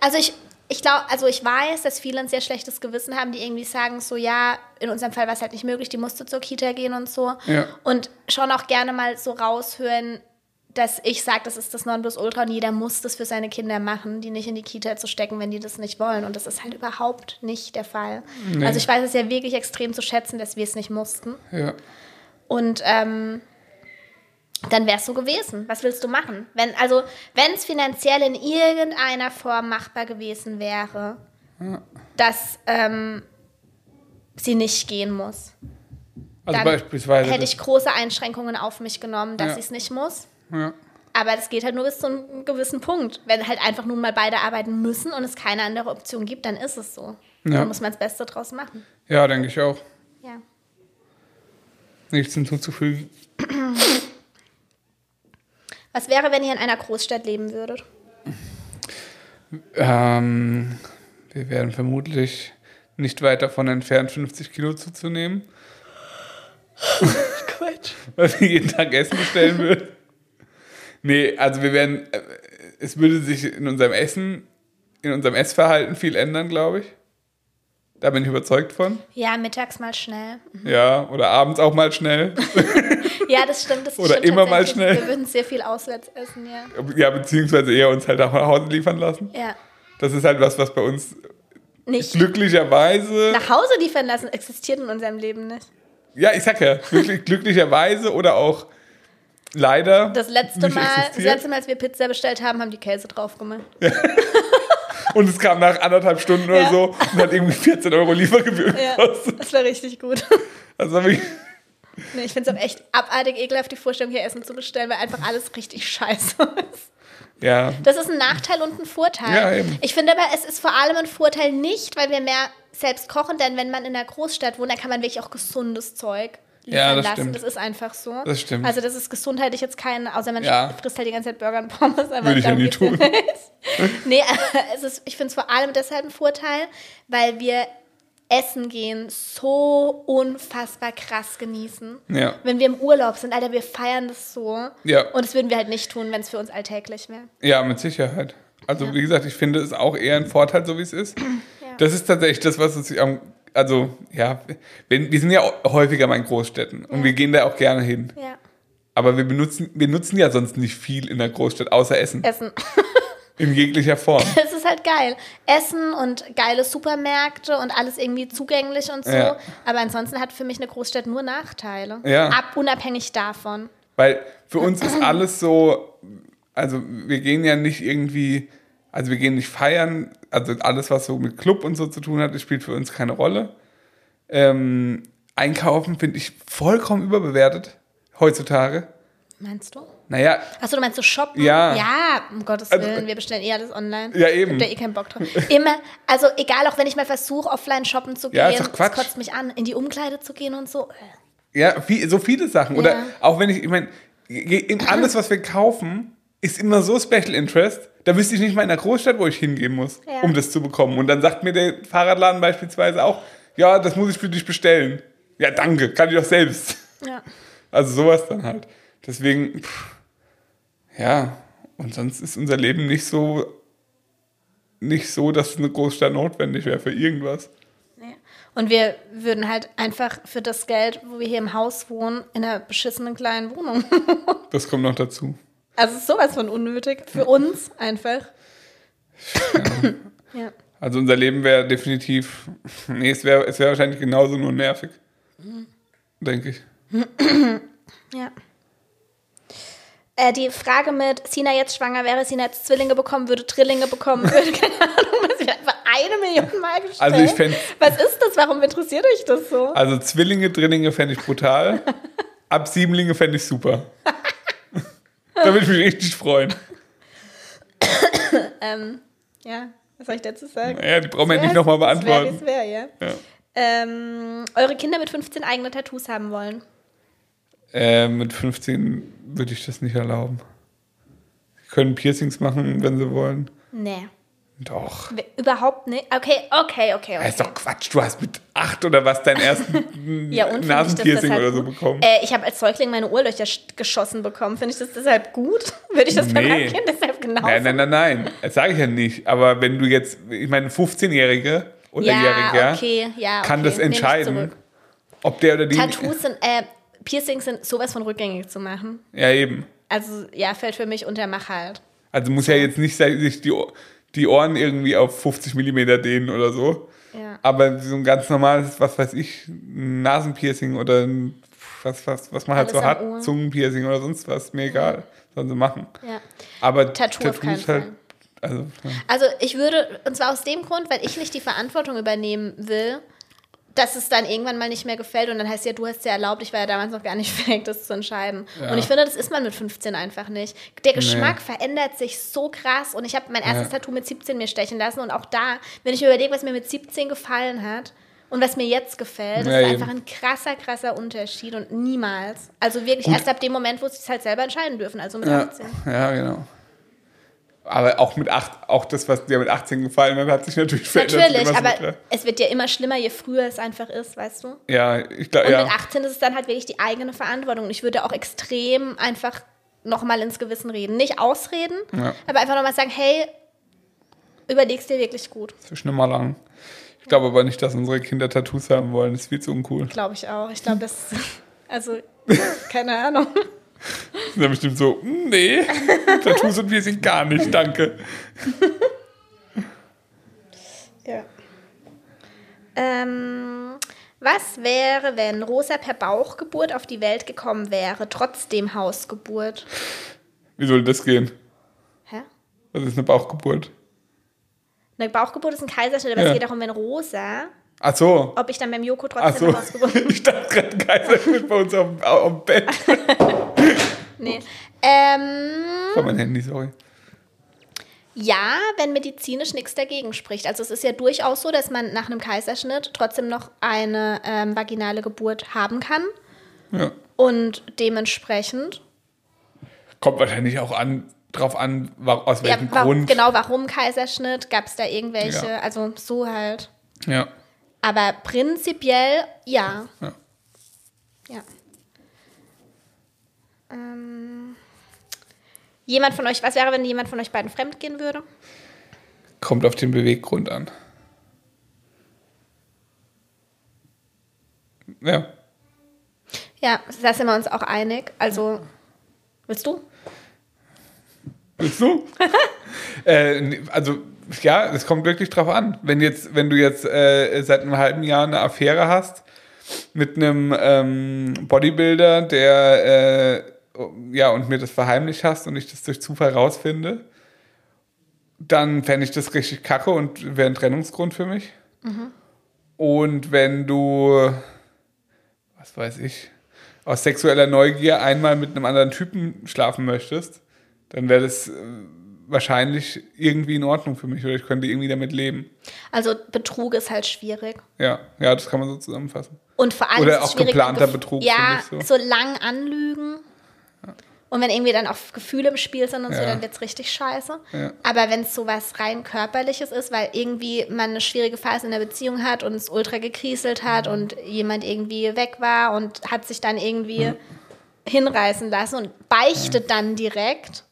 also ich, ich glaube, also ich weiß, dass viele ein sehr schlechtes Gewissen haben, die irgendwie sagen, so ja, in unserem Fall war es halt nicht möglich, die musste zur Kita gehen und so. Ja. Und schon auch gerne mal so raushören, dass ich sage, das ist das Nonplusultra und jeder muss das für seine Kinder machen, die nicht in die Kita zu stecken, wenn die das nicht wollen. Und das ist halt überhaupt nicht der Fall. Nee. Also ich weiß es ja wirklich extrem zu schätzen, dass wir es nicht mussten. Ja. Und ähm, dann wäre es so gewesen. Was willst du machen? Wenn, also, wenn es finanziell in irgendeiner Form machbar gewesen wäre, dass ähm, sie nicht gehen muss, Also dann beispielsweise. hätte ich große Einschränkungen auf mich genommen, dass Ja. sie es nicht muss. Ja. Aber das geht halt nur bis zu einem gewissen Punkt. Wenn halt einfach nun mal beide arbeiten müssen und es keine andere Option gibt, dann ist es so. Ja. Dann muss man das Beste draus machen. ja, denke ich auch. Ja. Nichts hinzuzufügen. Was wäre, wenn ihr in einer Großstadt leben würdet? Ähm, wir werden vermutlich nicht weit davon entfernt, 50 Kilo zuzunehmen, Quatsch. weil wir jeden Tag Essen bestellen würden. Nee, also wir werden, äh, es würde sich in unserem Essen, in unserem Essverhalten viel ändern, glaube ich. Da bin ich überzeugt von. Ja, mittags mal schnell. Ja, oder abends auch mal schnell. Ja, das stimmt. Das Oder stimmt immer mal schnell. Wir würden sehr viel auswärts essen, ja. Ja, beziehungsweise eher uns halt nach Hause liefern lassen. Ja. Das ist halt was, was bei uns Nicht glücklicherweise. nach Hause liefern lassen existiert in unserem Leben nicht. Ja, ich sag ja, glücklich, glücklicherweise oder auch leider. Das letzte Mal, das letzte Mal, als wir Pizza bestellt haben, haben die Käse drauf gemacht. und es kam nach anderthalb Stunden oder Ja. so und hat irgendwie 14 Euro Liefergebühr Ja, gekostet. das war richtig gut. Also ich, Nee, ich finde es auch echt abartig ekelhaft, die Vorstellung, hier Essen zu bestellen, weil einfach alles richtig scheiße ist. ja, Das ist ein Nachteil und ein Vorteil. Ja, eben. Ich finde aber, es ist vor allem ein Vorteil nicht, weil wir mehr selbst kochen, denn wenn man in einer Großstadt wohnt, dann kann man wirklich auch gesundes Zeug Ja, das lassen. stimmt. Das ist einfach so. Das stimmt. Also das ist gesundheitlich jetzt kein, außer man Ja. frisst halt die ganze Zeit Burger und Pommes. Aber Würde ich ja nie ja tun. nee, aber es ist, ich finde es vor allem deshalb ein Vorteil, weil wir Essen gehen so unfassbar krass genießen. Ja. Wenn wir im Urlaub sind, Alter, wir feiern das so. Ja. Und das würden wir halt nicht tun, wenn es für uns alltäglich wäre. ja, mit Sicherheit. Also wie gesagt, ich finde es auch eher ein Vorteil, so wie es ist. Ja. Das ist tatsächlich das, was uns am, also ja, wenn, wir sind ja häufiger mal in Großstädten und wir gehen da auch gerne hin. Ja. Aber wir benutzen, wir nutzen ja sonst nicht viel in der Großstadt, außer Essen. Essen. In jeglicher Form. Es ist halt geil. Essen und geile Supermärkte und alles irgendwie zugänglich und so. Ja. Aber ansonsten hat für mich eine Großstadt nur Nachteile. Ja. Ab, unabhängig davon. Weil für uns ist alles so, also wir gehen ja nicht irgendwie, also wir gehen nicht feiern, also alles, was so mit Club und so zu tun hat, das spielt für uns keine Rolle. Ähm, einkaufen finde ich vollkommen überbewertet heutzutage. Meinst du? Naja, Achso, du meinst so shoppen? Ja. Ja, um Gottes Also, Willen, wir bestellen eh alles online. Ja, eben. Ich hab da eh keinen Bock drauf. Immer, also egal, auch wenn ich mal versuche, offline shoppen zu gehen, Ja, ist doch das Quatsch. kotzt mich an, in die Umkleide zu gehen und so. ja, viel, so viele Sachen. Oder Ja. auch wenn ich, ich meine, in alles, was wir kaufen, ist immer so Special Interest. Da wüsste ich nicht mal in der Großstadt, wo ich hingehen muss, Ja. um das zu bekommen. Und dann sagt mir der Fahrradladen beispielsweise auch, ja, das muss ich für dich bestellen. Ja, danke, kann ich doch selbst. Ja. Also sowas dann halt. Deswegen, pff, ja, und sonst ist unser Leben nicht so, nicht so, dass eine Großstadt notwendig wäre für irgendwas. Nee. Und wir würden halt einfach für das Geld, wo wir hier im Haus wohnen, in einer beschissenen kleinen Wohnung. Das kommt noch dazu. Also es ist sowas von unnötig. Für uns einfach. ja. Also unser Leben wäre definitiv, nee, es wäre es wär wahrscheinlich genauso nur nervig. Denke ich. Ja. Äh, die Frage mit Sina jetzt schwanger wäre, Sina jetzt Zwillinge bekommen würde, Trillinge bekommen würde, keine Ahnung, das wird einfach eine Million Mal gestellt. Also ich fänd- Was ist das? Warum interessiert euch das so? Also Zwillinge, Drillinge fände ich brutal. Ab Siebenlinge fände ich super. da würde ich mich richtig freuen. Ähm, ja, was soll ich dazu sagen? Naja, die brauchen wir ja nicht nochmal beantworten. es wäre, ja. Ja. Ähm, eure Kinder mit 15 eigene Tattoos haben wollen. Äh, mit 15 würde ich das nicht erlauben. Sie können Piercings machen, wenn sie wollen. Nee. Doch. Überhaupt nicht. Okay, okay, okay. okay. Das ist doch Quatsch. Du hast mit acht oder was deinen ersten Ja, das Nasenpiercing deshalb oder so bekommen. Äh, ich habe als Säugling meine Ohrlöcher sch- geschossen bekommen. Finde ich das deshalb gut? Würde ich das bei Nee. meinem Kind deshalb genau Nein, nein, nein, nein. Das sage ich ja nicht. Aber wenn du jetzt, ich meine, 15-Jährige oder Ja, Jähriger okay, ja, kann okay. das Nehme ich entscheiden, ob der oder die. Tattoos sind, äh, Piercings sind sowas von rückgängig zu machen. Ja, eben. Also, ja, fällt für mich unter Mach halt. Also muss ja jetzt nicht sich die, Ohr- die Ohren irgendwie auf 50 Millimeter dehnen oder so. Ja. Aber so ein ganz normales, was weiß ich, Nasenpiercing oder ein, was, was, was man halt Alles so am hat, Ohr. Zungenpiercing oder sonst was, mir egal. Sollen sie machen. Ja. Aber Tattoo keinen halt, also, ja. Also ich würde, und zwar aus dem Grund, weil ich nicht die Verantwortung übernehmen will, dass es dann irgendwann mal nicht mehr gefällt und dann heißt ja, du hast ja erlaubt, ich war ja damals noch gar nicht fähig, das zu entscheiden. Ja. Und ich finde, das ist man mit 15 einfach nicht. Der Geschmack verändert sich so krass und ich habe mein erstes Ja. Tattoo mit 17 mir stechen lassen und auch da, wenn ich mir überlege, was mir mit 17 gefallen hat und was mir jetzt gefällt, das Ja, ist eben. einfach ein krasser, krasser Unterschied und niemals. Also wirklich Gut. erst ab dem Moment, wo sie es halt selber entscheiden dürfen, also mit Ja, 18. ja, genau. Aber auch mit acht, auch das, was dir mit 18 gefallen hat, hat sich natürlich verändert. Natürlich, so aber mit- es wird ja immer schlimmer, je früher es einfach ist, weißt du? Ja, ich glaube, Und ja. mit 18 ist es dann halt wirklich die eigene Verantwortung. Und ich würde auch extrem einfach nochmal ins Gewissen reden. Nicht ausreden, Ja. aber einfach nochmal sagen, hey, überlegst dir wirklich gut. Zwischen immer lang. Ich glaube aber nicht, dass unsere Kinder Tattoos haben wollen. Das ist viel zu uncool. Glaube ich auch. Ich glaube, das also, keine Ahnung. Sind ja bestimmt so, "Mm, nee, Tattoos und wir sind gar nicht, danke. Ja. Ähm, was wäre, wenn Rosa per Bauchgeburt auf die Welt gekommen wäre, trotzdem Hausgeburt? Wie soll das gehen? Hä? Was ist eine Bauchgeburt? Eine Bauchgeburt ist ein Kaiserschnitt, aber Ja. es geht darum, wenn rosa, Ach so. ob ich dann beim Joko Ach trotzdem so. noch ausgebunden Ich dachte gerade, Kaiserschnitt bei uns auf dem Bett. Nee. Ähm, Von mein Handy, sorry. ja, wenn medizinisch nichts dagegen spricht. Also es ist ja durchaus so, dass man nach einem Kaiserschnitt trotzdem noch eine ähm, vaginale Geburt haben kann. Ja. Und dementsprechend, Kommt wahrscheinlich auch an, drauf an, aus ja, welchem wa Grund. genau, warum Kaiserschnitt? Gab es da irgendwelche, Ja. also so halt. Ja. Aber prinzipiell ja. Ja. Ja. Ähm, jemand von euch, was wäre, wenn jemand von euch beiden fremd gehen würde? Kommt auf den Beweggrund an. Ja. Ja, da sind wir uns auch einig. Also, willst du? Bist du? äh, also, ja, es kommt wirklich drauf an. Wenn jetzt, wenn du jetzt äh, seit einem halben Jahr eine Affäre hast mit einem ähm, Bodybuilder, der äh, ja und mir das verheimlicht hast und ich das durch Zufall rausfinde, dann fände ich das richtig kacke und wäre ein Trennungsgrund für mich. Und wenn du, was weiß ich, aus sexueller Neugier einmal mit einem anderen Typen schlafen möchtest, dann wäre das äh, wahrscheinlich irgendwie in Ordnung für mich oder ich könnte irgendwie damit leben. Also, Betrug ist halt schwierig. Ja, ja, das kann man so zusammenfassen. Und vor allem Oder auch geplanter Betrug, Ja, ich so. lang anlügen. Und wenn irgendwie dann auch Gefühle im Spiel sind und so, Ja. dann wird es richtig scheiße. Ja. Aber wenn es so was rein körperliches ist, weil irgendwie man eine schwierige Phase in der Beziehung hat und es ultra gekriselt hat und jemand irgendwie weg war und hat sich dann irgendwie hinreißen lassen und beichtet dann direkt,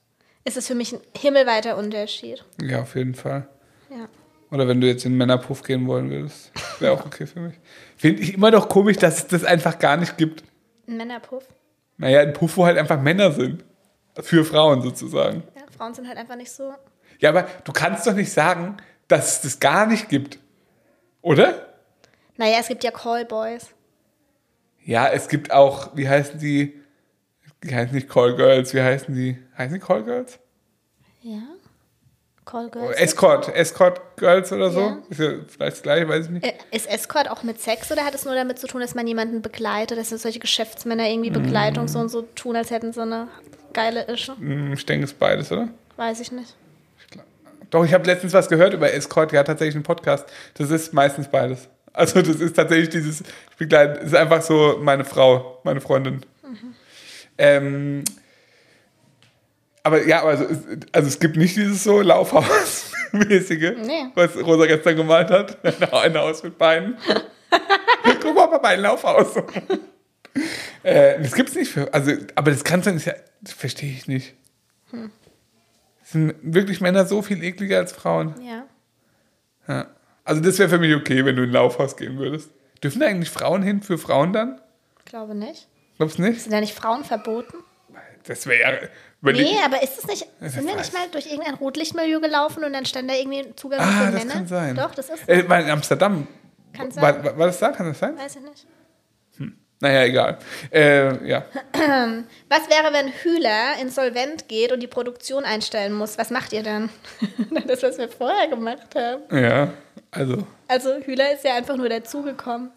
ist es für mich ein himmelweiter Unterschied. Ja, auf jeden Fall. Ja. Oder wenn du jetzt in den Männerpuff gehen wollen würdest, wäre auch okay für mich. Finde ich immer noch komisch, dass es das einfach gar nicht gibt. Ein Männerpuff. Naja, ein Puff, wo halt einfach Männer sind. Für Frauen sozusagen. Ja, Frauen sind halt einfach nicht so. Ja, aber du kannst doch nicht sagen, dass es das gar nicht gibt. Oder? Naja, es gibt ja Callboys. Ja, es gibt auch, wie heißen die? Die heißen nicht Callgirls, wie heißen die? Heißen die Callgirls? Ja. Oh, Callgirls. Escort, Escort Girls oder so? Ja. Ist ja vielleicht das gleiche, weiß ich nicht. Äh, Ist Escort auch mit Sex oder hat es nur damit zu tun, dass man jemanden begleitet, dass solche Geschäftsmänner irgendwie Begleitung so und so tun, als hätten sie eine geile Ische? Hm, Ich denke, es ist beides, oder? Weiß ich nicht. Doch, ich habe letztens was gehört über Escort, ja, tatsächlich einen Podcast. Das ist meistens beides. Also, das ist tatsächlich dieses, ich begleite, ist einfach so meine Frau, meine Freundin. Ähm, aber ja, also, es- also es gibt nicht dieses so Laufhaus-mäßige, Nee. was Rosa gestern gemalt hat. Ein Haus mit Beinen. Guck mal, Papa, ein Laufhaus. äh, das gibt's nicht für, also, aber das kannst du nicht, verstehe ich nicht. Sind wirklich Männer so viel ekliger als Frauen? Ja. Ja. Also das wäre für mich okay, wenn du in ein Laufhaus gehen würdest. Dürfen da eigentlich Frauen hin für Frauen dann? Glaube nicht. Glaubst du nicht? Sind da nicht Frauen verboten? Das wäre ja. Überleg- Nee, aber ist es nicht. Sind wir nicht mal durch irgendein Rotlichtmilieu gelaufen und dann stand da irgendwie ein Zugang ah, für das Männer? kann sein. Doch, das ist. Äh, war in Amsterdam. Kann sein. War, war, war das da? Kann das sein? Weiß ich nicht. Naja, egal. Äh, ja. Was wäre, wenn Hühler insolvent geht und die Produktion einstellen muss? Was macht ihr dann? das, was wir vorher gemacht haben. Ja, also. Also Hühler ist ja einfach nur dazugekommen.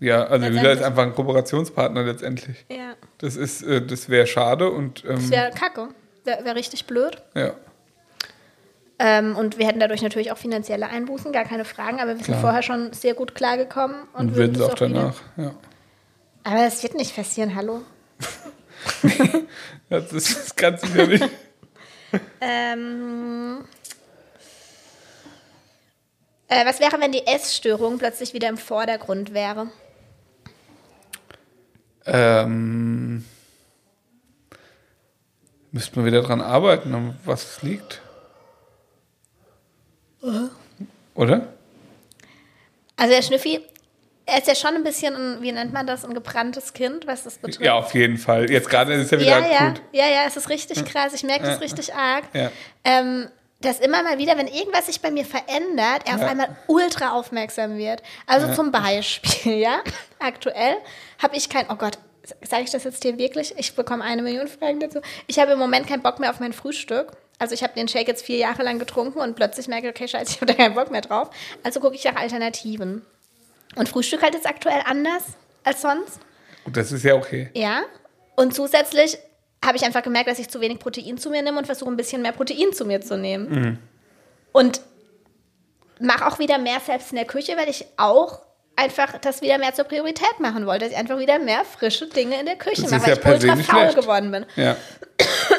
Ja, also Hühler ist einfach ein Kooperationspartner letztendlich. Ja. Das ist, äh, das wäre schade und ähm, Das wäre kacke. Wäre wär richtig blöd. ja. Ähm, und wir hätten dadurch natürlich auch finanzielle Einbußen, gar keine Fragen, aber wir sind Klar. vorher schon sehr gut klargekommen. Und, Und würden es auch wieder- danach. Ja. Aber das wird nicht passieren, hallo. Das, ist, das du ja nicht. Ähm, äh, was wäre, wenn die Essstörung plötzlich wieder im Vordergrund wäre? Ähm, müsste man wieder dran arbeiten, was es liegt. Oder? Also der Schnüffi, er ist ja schon ein bisschen, ein, wie nennt man das, ein gebranntes Kind, was das betrifft. Ja, auf jeden Fall. Jetzt gerade ist es ja wieder ja, ja, akut. ja, ja, es ist richtig krass. Ich merke das richtig arg. Ja. Ähm, dass immer mal wieder, wenn irgendwas sich bei mir verändert, er auf Ja. einmal ultra aufmerksam wird. Also zum Beispiel, ja, aktuell habe ich kein, oh Gott, sage ich das jetzt hier wirklich? Ich bekomme eine Million Fragen dazu. Ich habe im Moment keinen Bock mehr auf mein Frühstück. Also ich habe den Shake jetzt vier Jahre lang getrunken und plötzlich merke, okay, scheiße, ich habe da keinen Bock mehr drauf. Also gucke ich nach Alternativen. Und Frühstück halt jetzt aktuell anders als sonst. Das ist ja okay. Ja. Und zusätzlich habe ich einfach gemerkt, dass ich zu wenig Protein zu mir nehme und versuche ein bisschen mehr Protein zu mir zu nehmen. Und mache auch wieder mehr selbst in der Küche, weil ich auch einfach das wieder mehr zur Priorität machen wollte, dass ich einfach wieder mehr frische Dinge in der Küche Das mache, weil ja ich ultra faul schlecht. geworden bin. Ja.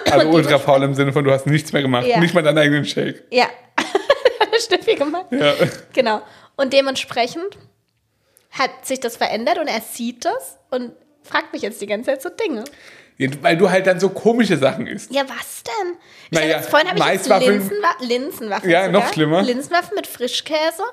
Also ultra faul im Sinne von, du hast nichts mehr gemacht. Ja. Nicht mal deinen eigenen Shake. Ja, viel gemacht. Ja. Genau. Und dementsprechend hat sich das verändert und er sieht das und fragt mich jetzt die ganze Zeit so Dinge. Weil du halt dann so komische Sachen isst. Ja, was denn? Ich Naja, jetzt, vorhin habe ich jetzt Linsenwa Linsenwaffeln. Ja, sogar. noch schlimmer. Linsenwaffeln mit Frischkäse,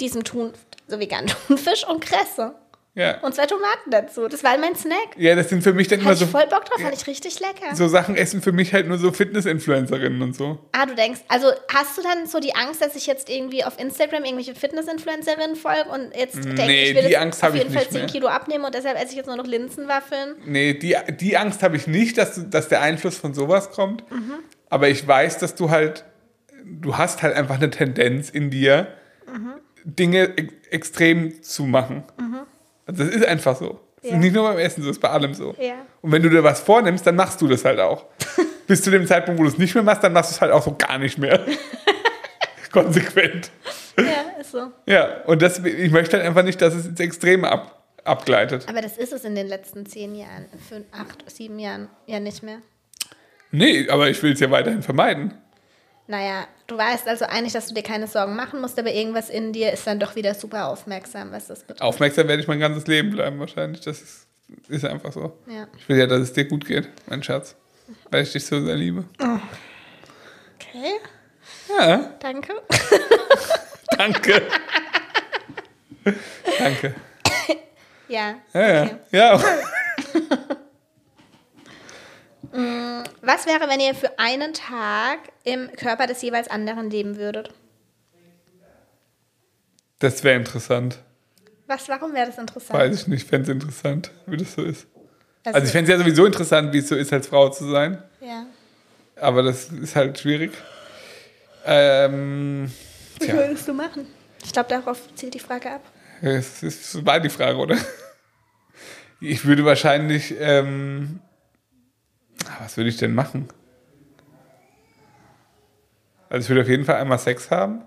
diesem Thun, so veganen Thunfisch und Kresse. Ja. Und zwei Tomaten dazu. Das war mein Snack. ja, das sind für mich dann immer Hatte so, ich voll Bock drauf, fand ich richtig lecker. so Sachen essen für mich halt nur so Fitness-Influencerinnen und so. Ah, du denkst, also hast du dann so die Angst, dass ich jetzt irgendwie auf Instagram irgendwelche Fitness-Influencerinnen folge und jetzt denke, Nee, ich will die Angst auf jeden Fall nicht 10 mehr. Kilo abnehmen und deshalb esse ich jetzt nur noch Linsenwaffeln? Nee, die, die Angst habe ich nicht, dass, du, dass der Einfluss von sowas kommt. Mhm. Aber ich weiß, dass du halt, du hast halt einfach eine Tendenz in dir, Mhm. Dinge ex extrem zu machen. Also das ist einfach so. Das Ja. ist nicht nur beim Essen so, das ist bei allem so. Ja. Und wenn du dir was vornimmst, dann machst du das halt auch. Bis zu dem Zeitpunkt, wo du es nicht mehr machst, dann machst du es halt auch so gar nicht mehr. Konsequent. Ja, ist so. Ja, und das, ich möchte halt einfach nicht, dass es ins Extreme ab, abgleitet. Aber das ist es in den letzten zehn Jahren, fünf, acht, sieben Jahren ja nicht mehr. Nee, aber ich will es ja weiterhin vermeiden. Naja, du weißt also eigentlich, dass du dir keine Sorgen machen musst, aber irgendwas in dir ist dann doch wieder super aufmerksam, was das betrifft. Aufmerksam werde ich mein ganzes Leben bleiben, wahrscheinlich. Das ist, ist einfach so. Ja. Ich will ja, dass es dir gut geht, mein Schatz. Weil ich dich so sehr liebe. Okay, Ja, danke. danke. danke. Ja. Ja, ja. Okay. Ja, Was wäre, wenn ihr für einen Tag im Körper des jeweils anderen leben würdet? das wäre interessant. Was, warum wäre das interessant? Weiß ich nicht, fände es interessant, wie das so ist. Also ich fände es ja sowieso interessant, wie es so ist, als Frau zu sein. ja. Aber das ist halt schwierig. Ähm, Was tja, würdest du machen? Ich glaube, darauf zielt die Frage ab. das, ist, das war die Frage, oder? Ich würde wahrscheinlich, ähm, was würde ich denn machen? Also ich würde auf jeden Fall einmal Sex haben,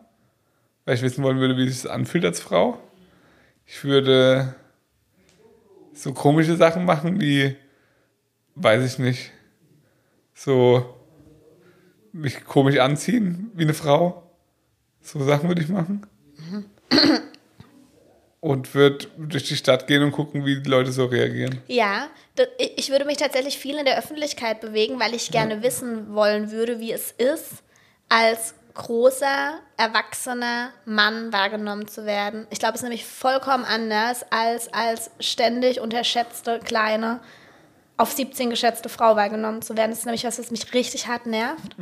weil ich wissen wollen würde, wie sich das anfühlt als Frau. Ich würde so komische Sachen machen, wie, weiß ich nicht, so mich komisch anziehen wie eine Frau. So Sachen würde ich machen. Und würde durch die Stadt gehen und gucken, wie die Leute so reagieren. Ja, ich würde mich tatsächlich viel in der Öffentlichkeit bewegen, weil ich gerne wissen wollen würde, wie es ist, als großer, erwachsener Mann wahrgenommen zu werden. Ich glaube, es ist nämlich vollkommen anders als als ständig unterschätzte, kleine, auf 17 geschätzte Frau wahrgenommen zu werden. Das ist nämlich was, was mich richtig hart nervt.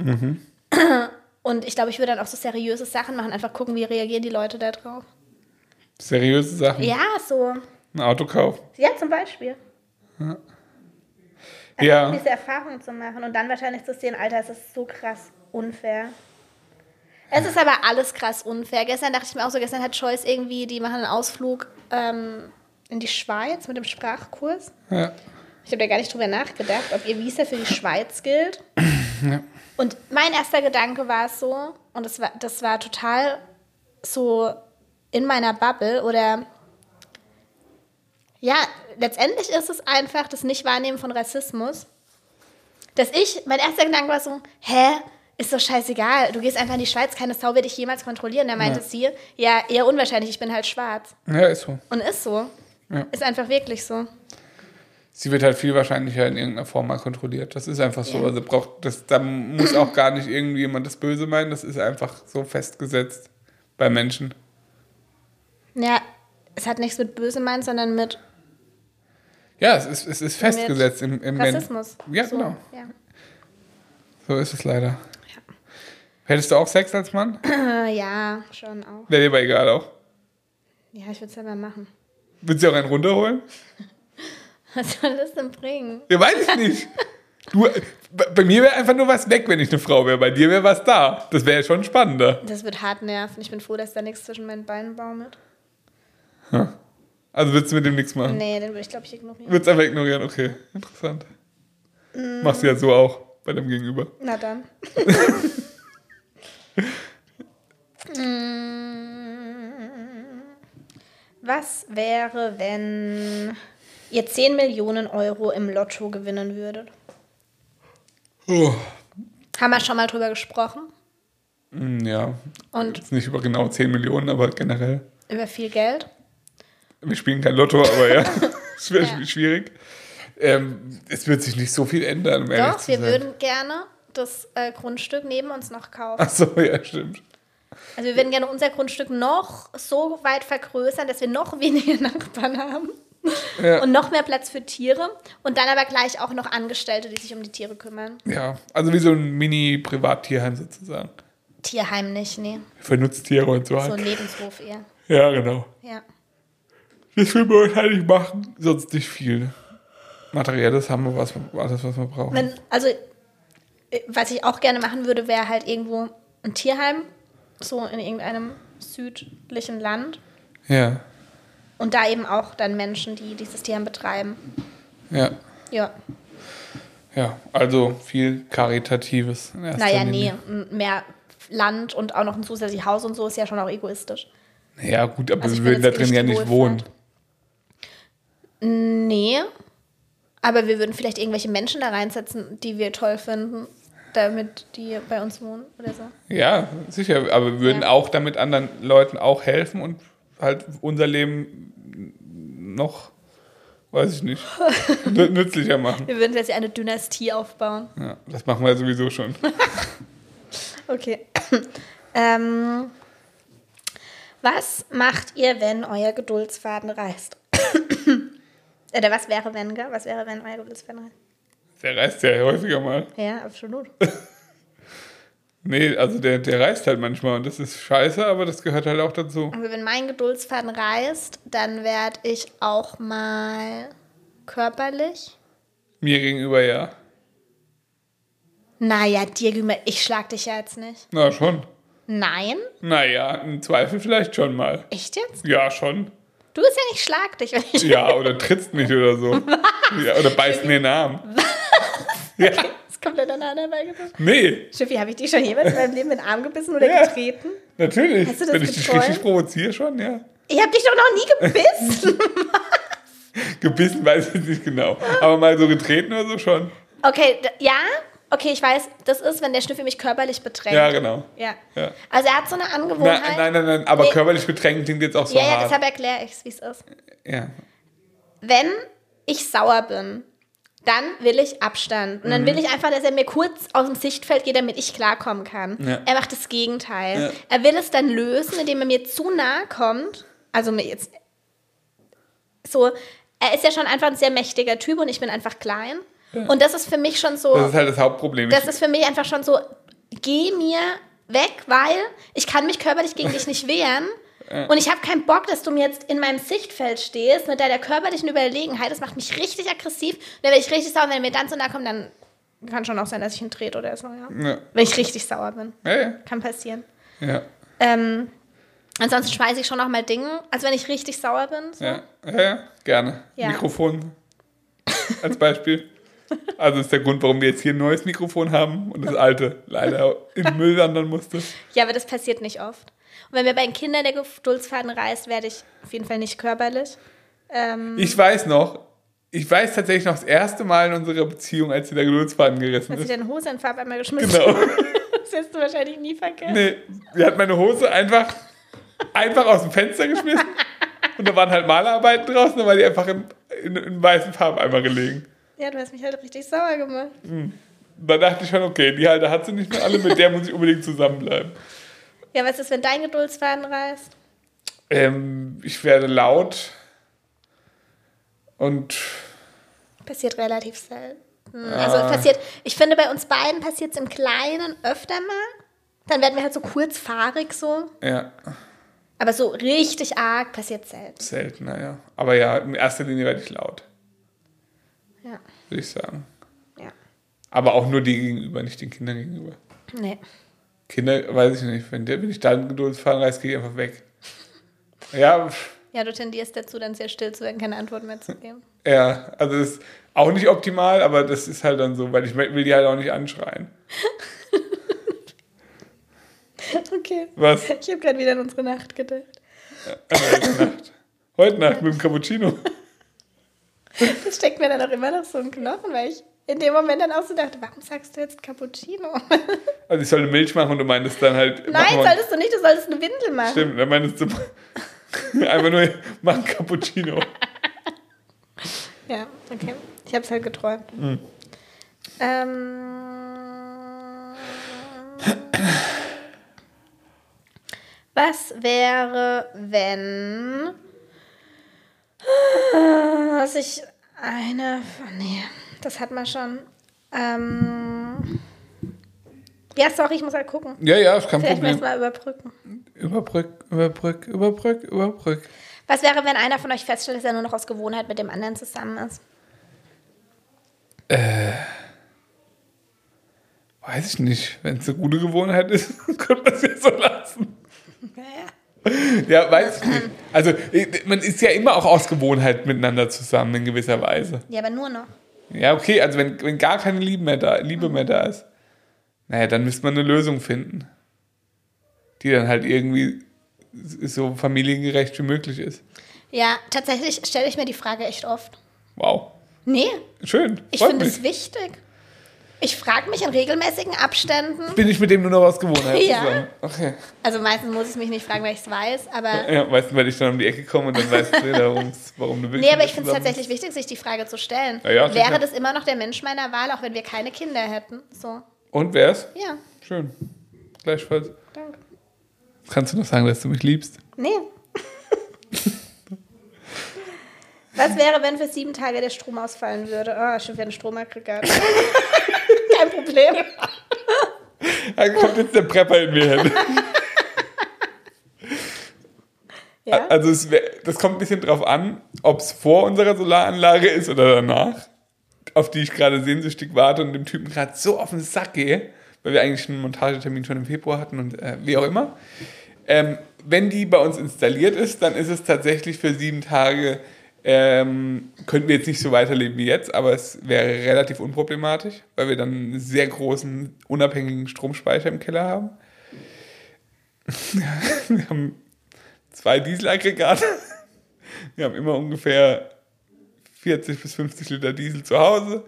Und ich glaube, ich würde dann auch so seriöse Sachen machen, einfach gucken, wie reagieren die Leute da drauf. Seriöse Sachen. Ja, so. Ein Autokauf. Ja, zum Beispiel. Ja. um diese Erfahrung zu machen und dann wahrscheinlich zu sehen, Alter, es ist so krass unfair. Es ist aber alles krass unfair. Gestern dachte ich mir auch so, gestern hat Joyce irgendwie, die machen einen Ausflug ähm, in die Schweiz mit dem Sprachkurs. Ja. Ich habe da gar nicht drüber nachgedacht, ob ihr Visa für die Schweiz gilt. Und mein erster Gedanke war so, und das war, das war total so in meiner Bubble oder ja, letztendlich ist es einfach das Nicht-Wahrnehmen von Rassismus. Dass ich, mein erster Gedanke war so, hä, ist doch scheißegal, du gehst einfach in die Schweiz, keine Sau wird dich jemals kontrollieren. Da meinte Ja. sie, ja, eher unwahrscheinlich, ich bin halt schwarz. ja, ist so. Und ist so. Ja. Ist einfach wirklich so. Sie wird halt viel wahrscheinlicher in irgendeiner Form mal kontrolliert. Das ist einfach so. Ja. Also braucht das, da muss auch gar nicht irgendwie jemand das Böse meinen. Das ist einfach so festgesetzt bei Menschen. Ja, es hat nichts mit böse meinen, sondern mit Ja, es ist, es ist festgesetzt im, im Men- Rassismus. Ja, so, genau. Ja. So ist es leider. Hättest du auch Sex als Mann? Ja, schon auch. Wäre dir aber egal auch. Ja, ich würde es selber machen. Willst du auch einen runterholen? Was soll das denn bringen? Ja, weiß ich nicht. Du, bei bei mir wäre einfach nur was weg, wenn ich eine Frau wäre. Bei dir wäre was da. Das wäre schon spannender. Das wird hart nerven. Ich bin froh, dass da nichts zwischen meinen Beinen baumelt. Also würdest du mit dem nichts machen? Nee, den würde ich, glaube ich, ignorieren. Würdest einfach ignorieren, okay. Interessant. Machst du ja so auch bei dem Gegenüber. Na dann. Mm. Was wäre, wenn ihr 10 Millionen Euro im Lotto gewinnen würdet? Oh. Haben wir schon mal drüber gesprochen? Hm, Ja, Und jetzt nicht über genau 10 Millionen, aber generell. über viel Geld? Wir spielen kein Lotto, aber ja, es wäre Ja. schwierig. Ähm, es wird sich nicht so viel ändern, um Doch, wir sein. würden gerne das äh, Grundstück neben uns noch kaufen. Ach so, ja, stimmt. Also wir würden gerne unser Grundstück noch so weit vergrößern, dass wir noch weniger Nachbarn haben. Ja. Und noch mehr Platz für Tiere. Und dann aber gleich auch noch Angestellte, die sich um die Tiere kümmern. Ja, also wie so ein Mini-Privattierheim sozusagen. Tierheim nicht, nee. Für Nutztiere und so So halt. ein Lebenshof eher. Ja, genau. Ja. Das will wir wahrscheinlich machen, sonst nicht viel. Materielles haben wir was, alles, was wir brauchen. Wenn, also, äh, was ich auch gerne machen würde, wäre halt irgendwo ein Tierheim, so in irgendeinem südlichen Land. Ja, Und da eben auch dann Menschen, die dieses Tierheim betreiben. ja, Ja. ja. Also viel Karitatives. In erster Naja, nee, Linie. m- mehr Land und auch noch ein zusätzliches Haus und so ist ja schon auch egoistisch. Ja, gut, aber Also wir würden da drin ja nicht die wohnen. Nee, aber wir würden vielleicht irgendwelche Menschen da reinsetzen, die wir toll finden, damit die bei uns wohnen oder so. Ja, sicher. Aber wir würden Ja. auch damit anderen Leuten auch helfen und halt unser Leben noch, weiß ich nicht, nü- nützlicher machen. Wir würden jetzt eine Dynastie aufbauen. Ja, das machen wir ja sowieso schon. Okay. ähm, was macht ihr, wenn euer Geduldsfaden reißt? Oder was wäre, wenn, gell? Was wäre, wenn euer reißt? Der reist ja häufiger mal. Ja, absolut. Nee, also der, der reist halt manchmal und das ist scheiße, aber das gehört halt auch dazu. Also wenn mein Geduldsfaden reißt, dann werde ich auch mal körperlich. Mir gegenüber ja. Naja, dir gegenüber, ich schlag dich ja jetzt nicht. Na schon. Nein? Naja, im Zweifel vielleicht schon mal. Echt jetzt? Ja, schon. Du bist ja nicht schlag dich, wenn ich. Ja, oder trittst mich oder so. Ja, oder beißt mir den Arm. Ja, Das kommt ja dann an beigebracht. nee, Schiffi, habe ich dich schon jemals in meinem Leben in den Arm gebissen oder Ja. getreten? natürlich. Hast du das Wenn ich dich richtig provoziere schon, ja. Ich habe dich doch noch nie gebissen. Gebissen weiß ich nicht genau. Aber mal so getreten oder so schon. okay, ja. Okay, ich weiß, das ist, wenn der Schnüffel mich körperlich bedrängt. Ja, genau. Ja. Ja. Also er hat so eine Na, Angewohnheit. nein, nein, nein, aber Nee. körperlich bedrängt klingt jetzt auch so ja, ja, hart. deshalb erkläre ich es, wie es ist. ja. wenn ich sauer bin, dann will ich Abstand. Und dann Mhm. will ich einfach, dass er mir kurz aus dem Sichtfeld geht, damit ich klarkommen kann. Ja. Er macht das Gegenteil. Ja. Er will es dann lösen, indem er mir zu nahe kommt. Also mir jetzt so, er ist ja schon einfach ein sehr mächtiger Typ und ich bin einfach klein. Und das ist für mich schon so. Das ist halt das Hauptproblem. Das ist für mich einfach schon so, geh mir weg, weil ich kann mich körperlich gegen dich nicht wehren. Und ich habe keinen Bock, dass du mir jetzt in meinem Sichtfeld stehst mit deiner körperlichen Überlegenheit. Das macht mich richtig aggressiv. Und dann werde ich richtig sauer. Wenn er mir dann so nahe kommt, dann kann schon auch sein, dass ich ihn trete oder so. Ja. ja. Wenn ich richtig sauer bin. Ja, ja. Kann passieren. ja. Ähm, ansonsten schmeiße ich schon noch mal Dinge. Also wenn ich richtig sauer bin. So. Ja, ja, ja, gerne. Mikrofon als Beispiel. Also ist der Grund, warum wir jetzt hier ein neues Mikrofon haben und das alte leider in den Müll wandern musste. Ja, aber das passiert nicht oft. Und wenn mir bei den Kindern der Geduldsfaden reißt, werde ich auf jeden Fall nicht körperlich. Ähm, Ich weiß noch, ich weiß tatsächlich noch das erste Mal in unserer Beziehung, als sie der Geduldsfaden gerissen Hast du ist. deine Hose in Farbe einmal geschmissen? Genau. Das wirst du wahrscheinlich nie vergessen. Nee, sie hat meine Hose einfach, einfach aus dem Fenster geschmissen und da waren halt Malerarbeiten draußen, da war die einfach in, in, in weißen Farbeimer gelegen. Ja, du hast mich halt richtig sauer gemacht. Da dachte ich schon, okay, die Halter hat sie nicht mehr alle, mit der muss ich unbedingt zusammenbleiben. Ja, was ist, wenn dein Geduldsfaden reißt? Ähm, ich werde laut und Passiert relativ selten. Also passiert, ich finde, bei uns beiden passiert es im Kleinen öfter mal. Dann werden wir halt so kurzfahrig so. ja, Aber so richtig arg passiert selten. selten, naja. Aber ja, in erster Linie werde ich laut, Ja, würde ich sagen. ja. Aber auch nur die gegenüber, nicht den Kindern gegenüber. Nee. Kinder, weiß ich nicht. Wenn, der, wenn ich da einen Geduldsfaden reiß, gehe ich einfach weg. Ja, Ja, du tendierst dazu, dann sehr still zu werden, keine Antwort mehr zu geben. ja, also das ist auch nicht optimal, aber das ist halt dann so, weil ich will die halt auch nicht anschreien. Okay. Was? Ich habe gerade wieder an unsere Nacht gedacht. Heute Nacht. Heute Nacht mit dem Cappuccino. Das steckt mir dann auch immer noch so im Knochen, weil ich in dem Moment dann auch so dachte, warum sagst du jetzt Cappuccino? Also ich sollte Milch machen und du meintest dann halt. Nein, solltest du nicht, du solltest eine Windel machen. Stimmt, dann meinst du einfach nur, mach ein Cappuccino. Ja, okay. Ich habe es halt geträumt. Mhm. Ähm, was wäre, wenn was ich eine nee, das hat man schon. Ähm, ja, sorry, ich muss halt gucken. Ja, ja, ist kein Vielleicht Problem. wir überbrücken. Überbrück, überbrück, überbrück, überbrück. Was wäre, wenn einer von euch feststellt, dass er nur noch aus Gewohnheit mit dem anderen zusammen ist? Weiß ich nicht. Wenn es eine gute Gewohnheit ist, könnte man es ja so lassen. Ja, weiß ich nicht. Also, man ist ja immer auch aus Gewohnheit miteinander zusammen in gewisser Weise. Ja, aber nur noch. Ja, okay, also wenn, wenn gar keine Liebe mehr, da, Liebe mehr da ist, naja, dann müsste man eine Lösung finden, die dann halt irgendwie so familiengerecht wie möglich ist. Ja, tatsächlich stelle ich mir die Frage echt oft. Wow. Nee, Schön. ich finde es wichtig. Ich frage mich in regelmäßigen Abständen. Bin ich mit dem nur noch aus Gewohnheit Ja. zusammen? Okay. Also meistens muss ich mich nicht fragen, weil ich es weiß, aber. Ja, du, weil ich dann um die Ecke komme und dann weißt du, warum's- warum du willst. Nee, aber ich finde es tatsächlich wichtig, sich die Frage zu stellen. Ja, ja. Wäre das immer noch der Mensch meiner Wahl, auch wenn wir keine Kinder hätten? So, Und wär's? ja, Schön. Gleichfalls. danke. Kannst du noch sagen, dass du mich liebst? Nee. Was wäre, wenn für sieben Tage der Strom ausfallen würde? Oh, schon wieder ein Stromaggregat. Kein Problem. Da kommt jetzt der Prepper in mir hin. Ja? Also wär, das kommt ein bisschen drauf an, ob es vor unserer Solaranlage ist oder danach, auf die ich gerade sehnsüchtig warte und dem Typen gerade so auf den Sack gehe, weil wir eigentlich einen Montagetermin schon im Februar hatten und äh, wie auch immer. Ähm, wenn die bei uns installiert ist, dann ist es tatsächlich für sieben Tage, ähm, könnten wir jetzt nicht so weiterleben wie jetzt, aber es wäre relativ unproblematisch, weil wir dann einen sehr großen, unabhängigen Stromspeicher im Keller haben. wir haben zwei Dieselaggregate. Wir haben immer ungefähr 40 bis 50 Liter Diesel zu Hause.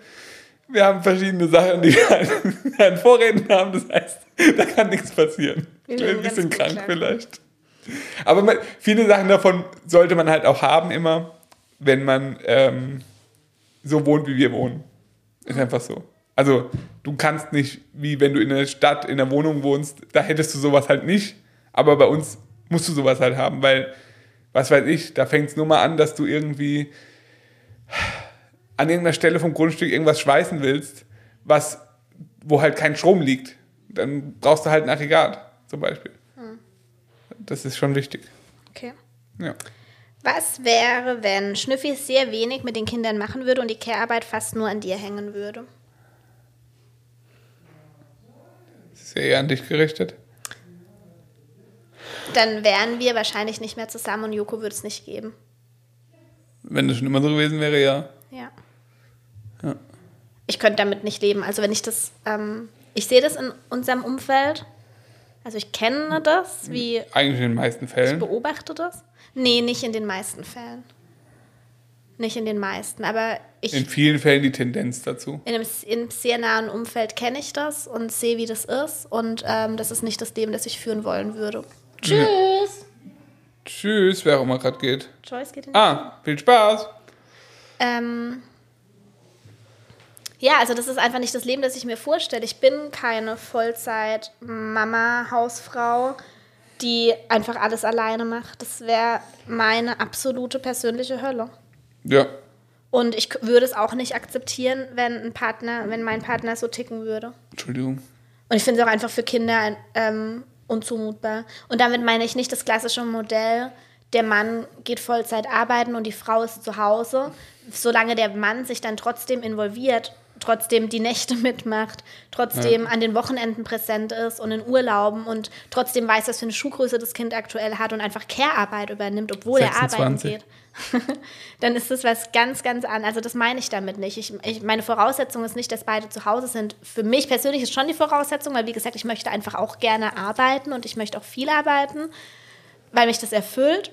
Wir haben verschiedene Sachen, die wir an- Vorräten haben. Das heißt, da kann nichts passieren. Ich bin ein bisschen krank klar. vielleicht. Aber man, viele Sachen davon sollte man halt auch haben immer, wenn man ähm, so wohnt, wie wir wohnen. Ist einfach so. Also du kannst nicht, wie wenn du in der Stadt, in der Wohnung wohnst, da hättest du sowas halt nicht. Aber bei uns musst du sowas halt haben, weil, was weiß ich, da fängt es nur mal an, dass du irgendwie an irgendeiner Stelle vom Grundstück irgendwas schweißen willst, was, wo halt kein Strom liegt. Dann brauchst du halt ein Aggregat, zum Beispiel. Das ist schon wichtig. Okay. Ja. Was wäre, wenn Schnüffi sehr wenig mit den Kindern machen würde und die Care-Arbeit fast nur an dir hängen würde? Das ist ja eher an dich gerichtet. Dann wären wir wahrscheinlich nicht mehr zusammen und Joko würde es nicht geben. Wenn das schon immer so gewesen wäre, ja. Ja. Ja. Ich könnte damit nicht leben. Also wenn ich das, ähm, ich sehe das in unserem Umfeld. Also ich kenne das, wie Eigentlich in den meisten ich Fällen. beobachte das. Nee, nicht in den meisten Fällen. Nicht in den meisten, aber ich In vielen Fällen die Tendenz dazu. in einem, in einem sehr nahen Umfeld kenne ich das und sehe, wie das ist. Und ähm, das ist nicht das Leben, das ich führen wollen würde. Tschüss. Tschüss, wer auch immer gerade geht. Joyce geht in Ah, viel Spaß. Ähm, ja, also das ist einfach nicht das Leben, das ich mir vorstelle. Ich bin keine Vollzeit-Mama, Hausfrau, die einfach alles alleine macht. Das wäre meine absolute persönliche Hölle. Ja. Und ich würde es auch nicht akzeptieren, wenn ein Partner, wenn mein Partner so ticken würde. Entschuldigung. Und ich finde es auch einfach für Kinder ähm, unzumutbar. Und damit meine ich nicht das klassische Modell, der Mann geht Vollzeit arbeiten und die Frau ist zu Hause. Solange der Mann sich dann trotzdem involviert trotzdem die Nächte mitmacht, trotzdem an den Wochenenden präsent ist und in Urlauben und trotzdem weiß, was für eine Schuhgröße das Kind aktuell hat und einfach Care-Arbeit übernimmt, obwohl er arbeiten 26. geht, dann ist das was ganz, ganz anderes. Also das meine ich damit nicht. Ich, ich, meine Voraussetzung ist nicht, dass beide zu Hause sind. Für mich persönlich ist schon die Voraussetzung, weil wie gesagt, ich möchte einfach auch gerne arbeiten und ich möchte auch viel arbeiten, weil mich das erfüllt.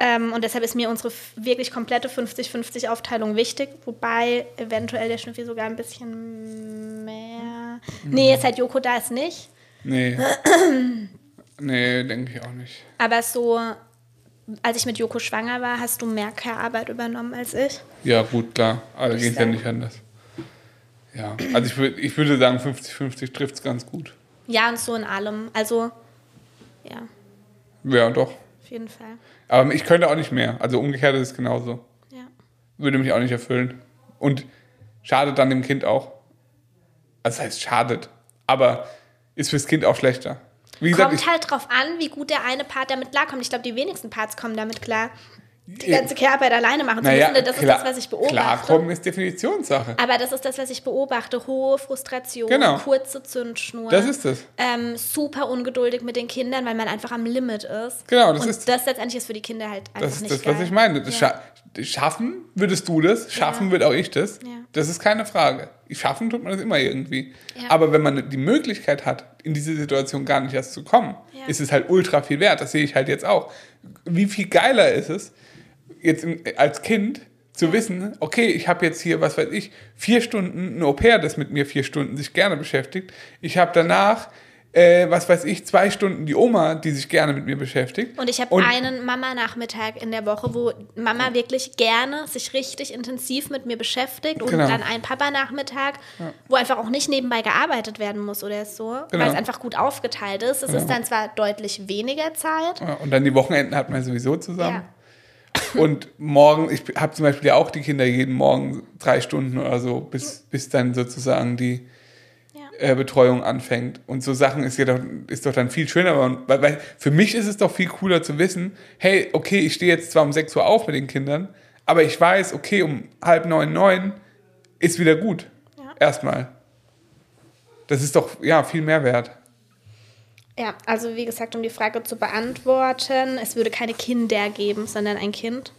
Ähm, und deshalb ist mir unsere wirklich komplette 50-50 Aufteilung wichtig, wobei eventuell der Schnüffi sogar ein bisschen mehr. Nee, seit Joko da ist nicht. Nee. nee, denke ich auch nicht. Aber so, als ich mit Joko schwanger war, hast du mehr Care-Arbeit übernommen als ich. Ja, gut, klar. Also ich geht ja nicht anders. Ja, also ich, würd, ich würde sagen, 50-50 trifft es ganz gut. Ja, und so in allem. Also, ja, Ja, doch. Auf jeden Fall. Aber ich könnte auch nicht mehr. Also umgekehrt ist es genauso. Ja. Würde mich auch nicht erfüllen. Und schadet dann dem Kind auch. Also das heißt, schadet. Aber ist fürs Kind auch schlechter. Wie gesagt, Kommt halt drauf an, wie gut der eine Part damit klarkommt. Ich glaube, die wenigsten Parts kommen damit klar. Die ganze Care-Arbeit alleine machen zu naja, müssen. Das klar, ist das, was ich beobachte. Klarkommen ist Definitionssache. Aber das ist das, was ich beobachte. Hohe Frustration, Genau. kurze Zündschnur. Das ist es. ähm, super ungeduldig mit den Kindern, weil man einfach am Limit ist. Genau, das Und ist- das letztendlich ist für die Kinder halt einfach Das ist nicht das, geil. was ich meine. Ja. scha schaffen würdest du das, schaffen Ja. wird auch ich das. Ja. Das ist keine Frage. Schaffen tut man das immer irgendwie. Aber wenn man die Möglichkeit hat, in diese Situation gar nicht erst zu kommen, ist es halt ultra viel wert. Das sehe ich halt jetzt auch. Wie viel geiler ist es, jetzt als Kind zu wissen, okay, ich habe jetzt hier, was weiß ich, vier Stunden ein Au-pair, das mit mir vier Stunden sich gerne beschäftigt. Ich habe danach, äh, was weiß ich, zwei Stunden die Oma, die sich gerne mit mir beschäftigt. Und ich habe einen Mama-Nachmittag in der Woche, wo Mama wirklich gerne sich richtig intensiv mit mir beschäftigt und Genau. dann einen Papa-Nachmittag, wo einfach auch nicht nebenbei gearbeitet werden muss oder so, Genau. weil es einfach gut aufgeteilt ist. Es ist dann zwar deutlich weniger Zeit. Ja, und dann die Wochenenden hat man sowieso zusammen. Ja. Und morgen, ich habe zum Beispiel ja auch die Kinder jeden Morgen drei Stunden oder so, bis, bis dann sozusagen die Ja. äh, Betreuung anfängt. Und so Sachen ist ja doch, ist doch dann viel schöner. Weil, weil für mich ist es doch viel cooler zu wissen, hey, okay, ich stehe jetzt zwar um 6 Uhr auf mit den Kindern, aber ich weiß, okay, um halb neun, neun ist wieder gut. Ja. Erstmal. Das ist doch, ja, viel mehr wert. Ja, also wie gesagt, um die Frage zu beantworten, es würde keine Kinder geben, sondern ein Kind.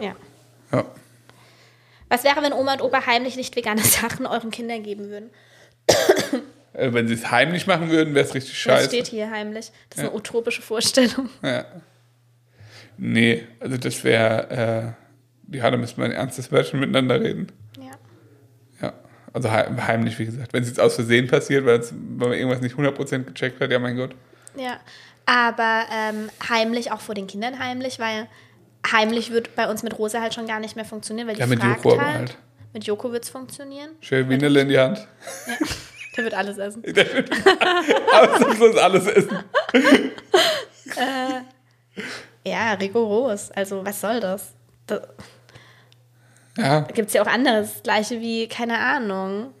Ja. Ja. Was wäre, wenn Oma und Opa heimlich nicht vegane Sachen euren Kindern geben würden? Äh, Wenn sie es heimlich machen würden, wäre es richtig Das scheiße. steht hier heimlich. Das ist eine utopische Vorstellung. Ja. Nee, also das wäre, äh, ja, da müsste man ein ernstes Wörtchen miteinander reden. Ja. Ja, also heim- heimlich, wie gesagt. Wenn es jetzt aus Versehen passiert, weil, man irgendwas nicht 100% gecheckt hat, ja, mein Gott. Ja, aber ähm, heimlich, auch vor den Kindern heimlich, weil heimlich wird bei uns mit Rosa halt schon gar nicht mehr funktionieren, weil die Ja, mit fragt Joko aber halt. halt. Mit Joko wird es funktionieren. Schön Wienerle in die Hand. Der wird alles essen. Ausnahmslos alles essen. Ja, rigoros. Also, was soll das? Da Ja, gibt es ja auch anderes. Das Gleiche wie, keine Ahnung.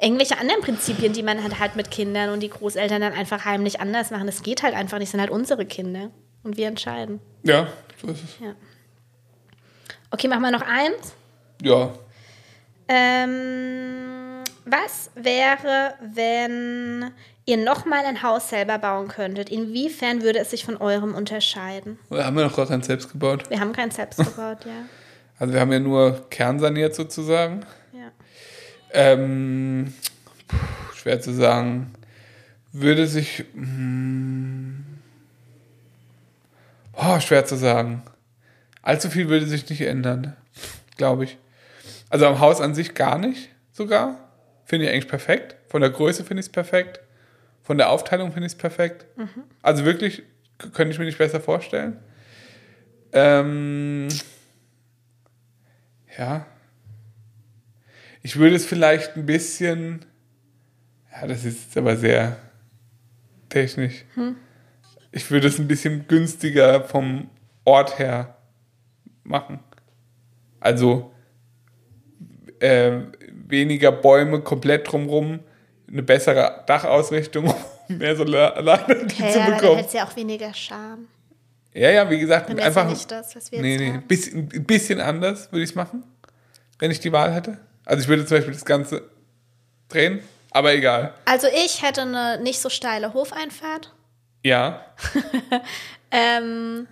Irgendwelche anderen Prinzipien, die man hat, halt mit Kindern und die Großeltern dann einfach heimlich anders machen. Das geht halt einfach nicht. Das sind halt unsere Kinder. Und wir entscheiden. ja, so ist es. Ja. Okay, machen wir noch eins. Ja, Ähm, was wäre, wenn ihr nochmal ein Haus selber bauen könntet? Inwiefern würde es sich von eurem unterscheiden? oder haben wir noch gar keins selbst gebaut? Wir haben keins selbst gebaut, ja. Also wir haben ja nur kernsaniert sozusagen. ja. Ähm, puh, schwer zu sagen. Würde sich. Hm, oh, schwer zu sagen. Allzu viel würde sich nicht ändern, glaube ich. Also am Haus an sich gar nicht sogar. Finde ich eigentlich perfekt. Von der Größe finde ich es perfekt. Von der Aufteilung finde ich es perfekt. Also wirklich, könnte ich mir nicht besser vorstellen. Ähm, ja. Ich würde es vielleicht ein bisschen. Ja, das ist jetzt aber sehr technisch. Ich würde es ein bisschen günstiger vom Ort her machen. Also äh, weniger Bäume komplett drumrum, eine bessere Dachausrichtung, um mehr Solarenergie Hä, zu dann bekommen. hätte es ja auch weniger Charme. Ja, ja, wie gesagt, Dann einfach nicht das, was wir nee, jetzt nee, haben. bisschen, ein bisschen anders würde ich es machen, wenn ich die Wahl hätte. Also ich würde zum Beispiel das Ganze drehen, aber egal. Also ich hätte eine nicht so steile Hofeinfahrt Ja, ähm,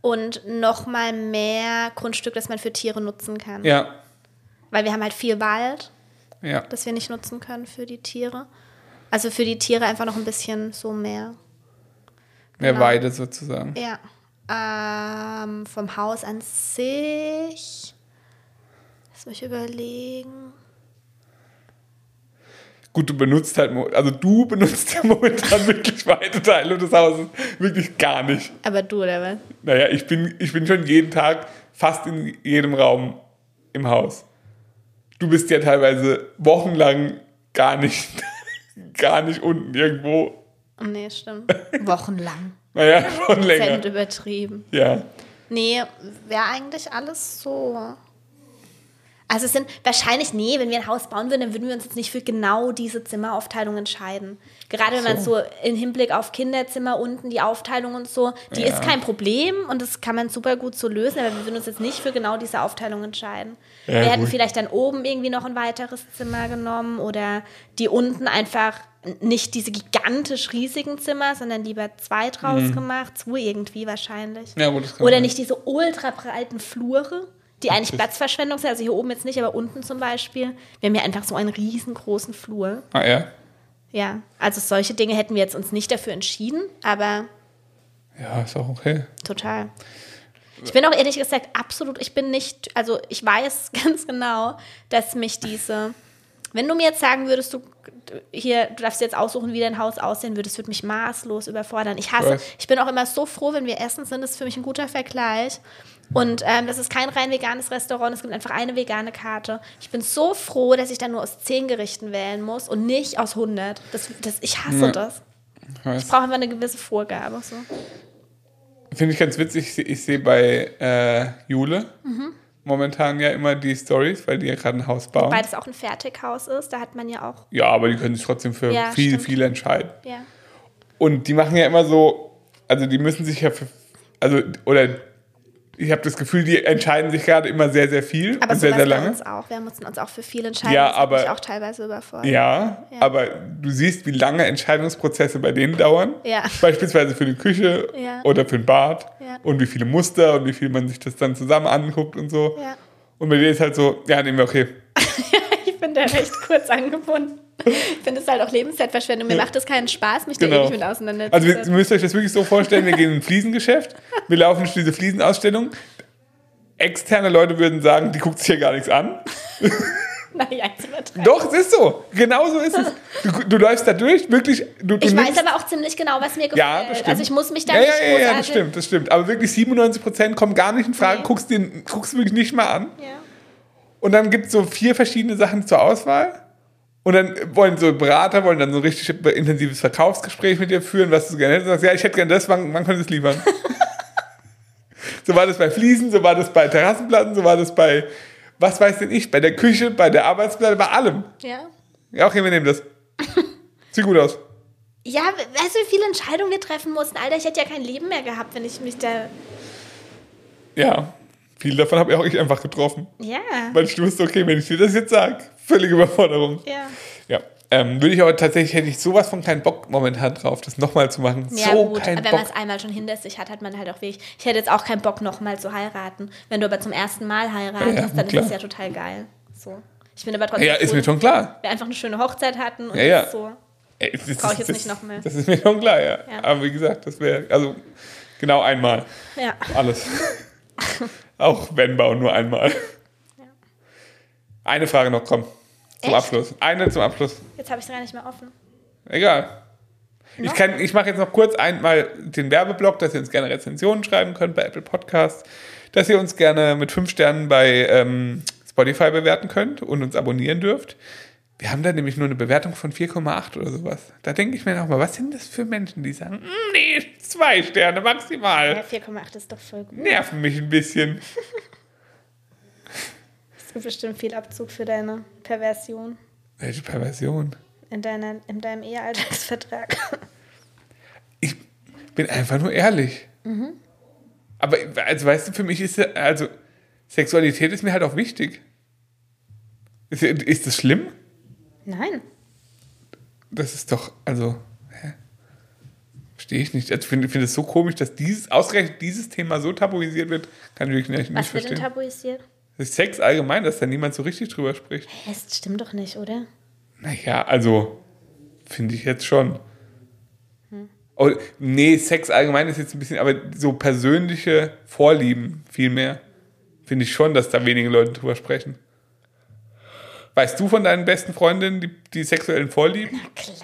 und noch mal mehr Grundstück, das man für Tiere nutzen kann. ja, Weil wir haben halt viel Wald, ja. das wir nicht nutzen können für die Tiere. Also für die Tiere einfach noch ein bisschen so mehr. Mehr Genau. Weide sozusagen. Ja. Ähm, vom Haus an sich. Lass mich überlegen. Gut, du benutzt halt, also du benutzt ja momentan wirklich weite Teile des Hauses wirklich gar nicht. Aber du, oder was? Naja, ich bin, ich bin schon jeden Tag fast in jedem Raum im Haus. Du bist ja teilweise wochenlang gar nicht, gar nicht unten irgendwo. Nee, stimmt. Wochenlang. Naja, schon Cent länger. übertrieben. Ja. Nee, wäre eigentlich alles so. Also es sind wahrscheinlich, nee, wenn wir ein Haus bauen würden, dann würden wir uns jetzt nicht für genau diese Zimmeraufteilung entscheiden. Gerade wenn man So. so im Hinblick auf Kinderzimmer unten die Aufteilung und so, die Ja. ist kein Problem und das kann man super gut so lösen, aber wir würden uns jetzt nicht für genau diese Aufteilung entscheiden. Ja, wir hätten gut. vielleicht dann oben irgendwie noch ein weiteres Zimmer genommen oder die unten einfach nicht diese gigantisch riesigen Zimmer, sondern lieber zwei draus gemacht, so irgendwie wahrscheinlich. Mhm. Ja, gut, das kann Oder nicht diese ultra breiten Flure, die eigentlich Platzverschwendung sind. Also hier oben jetzt nicht, aber unten zum Beispiel. Wir haben ja einfach so einen riesengroßen Flur. Ah ja. Ja, also solche Dinge hätten wir jetzt uns nicht dafür entschieden, aber Ja, ist auch okay. total. Ich bin auch ehrlich gesagt absolut, ich bin nicht, also ich weiß ganz genau, dass mich diese, wenn du mir jetzt sagen würdest, du hier, du darfst jetzt aussuchen, wie dein Haus aussehen würde, das würde mich maßlos überfordern. Ich hasse, Weiß. ich bin auch immer so froh, wenn wir essen sind, das ist für mich ein guter Vergleich. Und ähm, das ist kein rein veganes Restaurant, es gibt einfach eine vegane Karte. Ich bin so froh, dass ich dann nur aus 10 Gerichten wählen muss und nicht aus 100. Das, das, ich hasse Ja. das. Ich brauche einfach eine gewisse Vorgabe. So. Finde ich ganz witzig. Ich sehe bei äh, Jule Mhm. momentan ja immer die Stories, weil die ja gerade ein Haus bauen. Weil das auch ein Fertighaus ist, da hat man ja auch, Ja, aber die können sich trotzdem für Ja, viel, stimmt. viel entscheiden. ja. Und die machen ja immer so, also die müssen sich ja für, also, oder ich habe das Gefühl, die entscheiden sich gerade immer sehr, sehr viel Aber und sehr, sehr lange. uns auch. Wir mussten uns auch für viel entscheiden. Ja, das aber- mich auch teilweise überfordert. Ja, Ja. aber du siehst, wie lange Entscheidungsprozesse bei denen dauern. Ja. Beispielsweise für die Küche Ja. oder für ein Bad. Ja. Und wie viele Muster und wie viel man sich das dann zusammen anguckt und so. Ja. Und bei dir ist halt so, ja, nehmen wir okay. Ich bin da recht kurz angebunden. Ich finde es halt auch Lebenszeitverschwendung. Mir macht es keinen Spaß, mich da Genau. ewig mit Also auseinanderzusetzen. ihr müsst euch das wirklich so vorstellen, wir gehen in ein Fliesengeschäft, wir laufen durch diese Fliesenausstellung. Externe Leute würden sagen, die guckt sich hier gar nichts an. naja. Doch, es ist so. Genau so ist es. Du, du läufst da durch, wirklich. Du, du Ich weiß aber auch ziemlich genau, was mir gefällt. Ja, das stimmt. Also ich muss mich da ja, nicht ja, ja, ja, das stimmt, das stimmt. Aber wirklich 97% kommen gar nicht in Frage, Nee. guckst, den, guckst du wirklich nicht mal an. Ja. Und dann gibt es so vier verschiedene Sachen zur Auswahl. Und dann wollen so Berater, wollen dann so ein richtig intensives Verkaufsgespräch mit dir führen, was du gerne hättest. Du sagst, ja, ich hätte gerne das, wann, wann könnt ihr es liefern? so war das bei Fliesen, so war das bei Terrassenplatten, so war das bei, was weiß denn ich, bei der Küche, bei der Arbeitsplatte, bei allem. ja. Ja, okay, wir nehmen das. Sieht gut aus. Ja, weißt du, wie viele Entscheidungen wir treffen mussten? Alter, ich hätte ja kein Leben mehr gehabt, wenn ich mich da. Ja, viel davon habe auch ich einfach getroffen. Ja. Weil ich wusste, okay, wenn ich dir das jetzt sage, völlige Überforderung. Ja. Ja. Ähm, würde ich aber tatsächlich, hätte ich sowas von keinen Bock momentan drauf, das nochmal zu machen. Ja, so gut, kein aber wenn man es einmal schon hinter sich hat, hat man halt auch wirklich. Ich hätte jetzt auch keinen Bock, nochmal zu heiraten. Wenn du aber zum ersten Mal heiratest, Ja, ja, dann klar. ist das ja total geil. So. Ich bin aber trotzdem. Ja, ist froh, mir schon klar. wir einfach eine schöne Hochzeit hatten und Ja, ja. das ist so. Ey, das- Brauch ich jetzt das- nicht noch mehr. Das ist mir schon klar, ja. Ja. Aber wie gesagt, das wäre, also genau einmal. Ja. Alles. Auch wenn bauen, nur einmal. Eine Frage noch, komm. Zum Echt? Abschluss. Eine zum Abschluss. Jetzt habe ich es gar nicht mehr offen. Egal. Ich, Noch? kann- ich mache jetzt noch kurz einmal den Werbeblock, dass ihr uns gerne Rezensionen schreiben könnt bei Apple Podcasts, dass ihr uns gerne mit fünf Sternen bei ähm, Spotify bewerten könnt und uns abonnieren dürft. Wir haben da nämlich nur eine Bewertung von 4,8 oder sowas. Da denke ich mir nochmal, was sind das für Menschen, die sagen, "Mm, nee, zwei Sterne Ja, maximal. 4,8 ist doch voll gut. Nerven mich ein bisschen. Es gibt bestimmt viel Abzug für deine Perversion Welche Perversion. in, deiner, in deinem Ehealltagsvertrag. Ich bin einfach nur ehrlich. Aber also weißt du, für mich ist also Sexualität ist mir halt auch wichtig. Ist, ist das schlimm? Nein. Das ist doch, also, hä? Verstehe ich nicht. Also, Ich finde find es so komisch, dass dieses, ausgerechnet dieses Thema so tabuisiert wird. Kann ich wirklich nicht, nicht Was wird denn verstehen. tabuisiert? Sex allgemein, dass da niemand so richtig drüber spricht. Hä, Das stimmt doch nicht, oder? Naja, also, finde ich jetzt schon. Oh, nee, Sex allgemein ist jetzt ein bisschen, aber so persönliche Vorlieben viel mehr. Finde ich schon, dass da wenige Leute drüber sprechen. Weißt du von deinen besten Freundinnen die, die sexuellen Vorlieben? Na klar.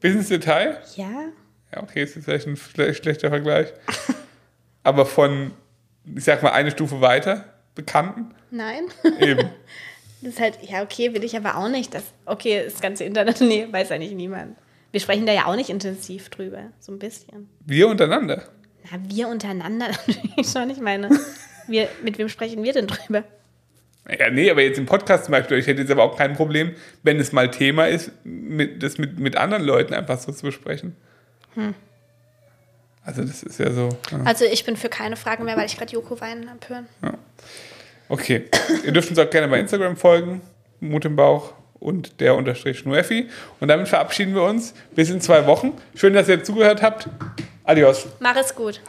Bis ins Detail? Ja. Ja, okay, ist jetzt vielleicht ein schle- schlechter Vergleich. Aber von, ich sag mal, eine Stufe weiter, Bekannten? Nein. Eben. Das ist halt, ja, okay, will ich aber auch nicht. Das, okay, das ganze Internet, nee, weiß eigentlich niemand. Wir sprechen da ja auch nicht intensiv drüber. So ein bisschen. Wir untereinander. Na, wir untereinander natürlich schon. Ich meine, wir, mit wem sprechen wir denn drüber? Ja, nee, aber jetzt im Podcast zum Beispiel, ich hätte jetzt aber auch kein Problem, wenn es mal Thema ist, mit, das mit, mit anderen Leuten einfach so zu besprechen. Also das ist ja so. Ja. Also ich bin für keine Fragen mehr, weil ich gerade Joko weinen hab hören. Okay. Ihr dürft uns auch gerne bei Instagram folgen, Mut im Bauch und der unterstrich Schnueffi. Und damit verabschieden wir uns. Bis in zwei Wochen. Schön, dass ihr zugehört habt. Adios. Mach es gut.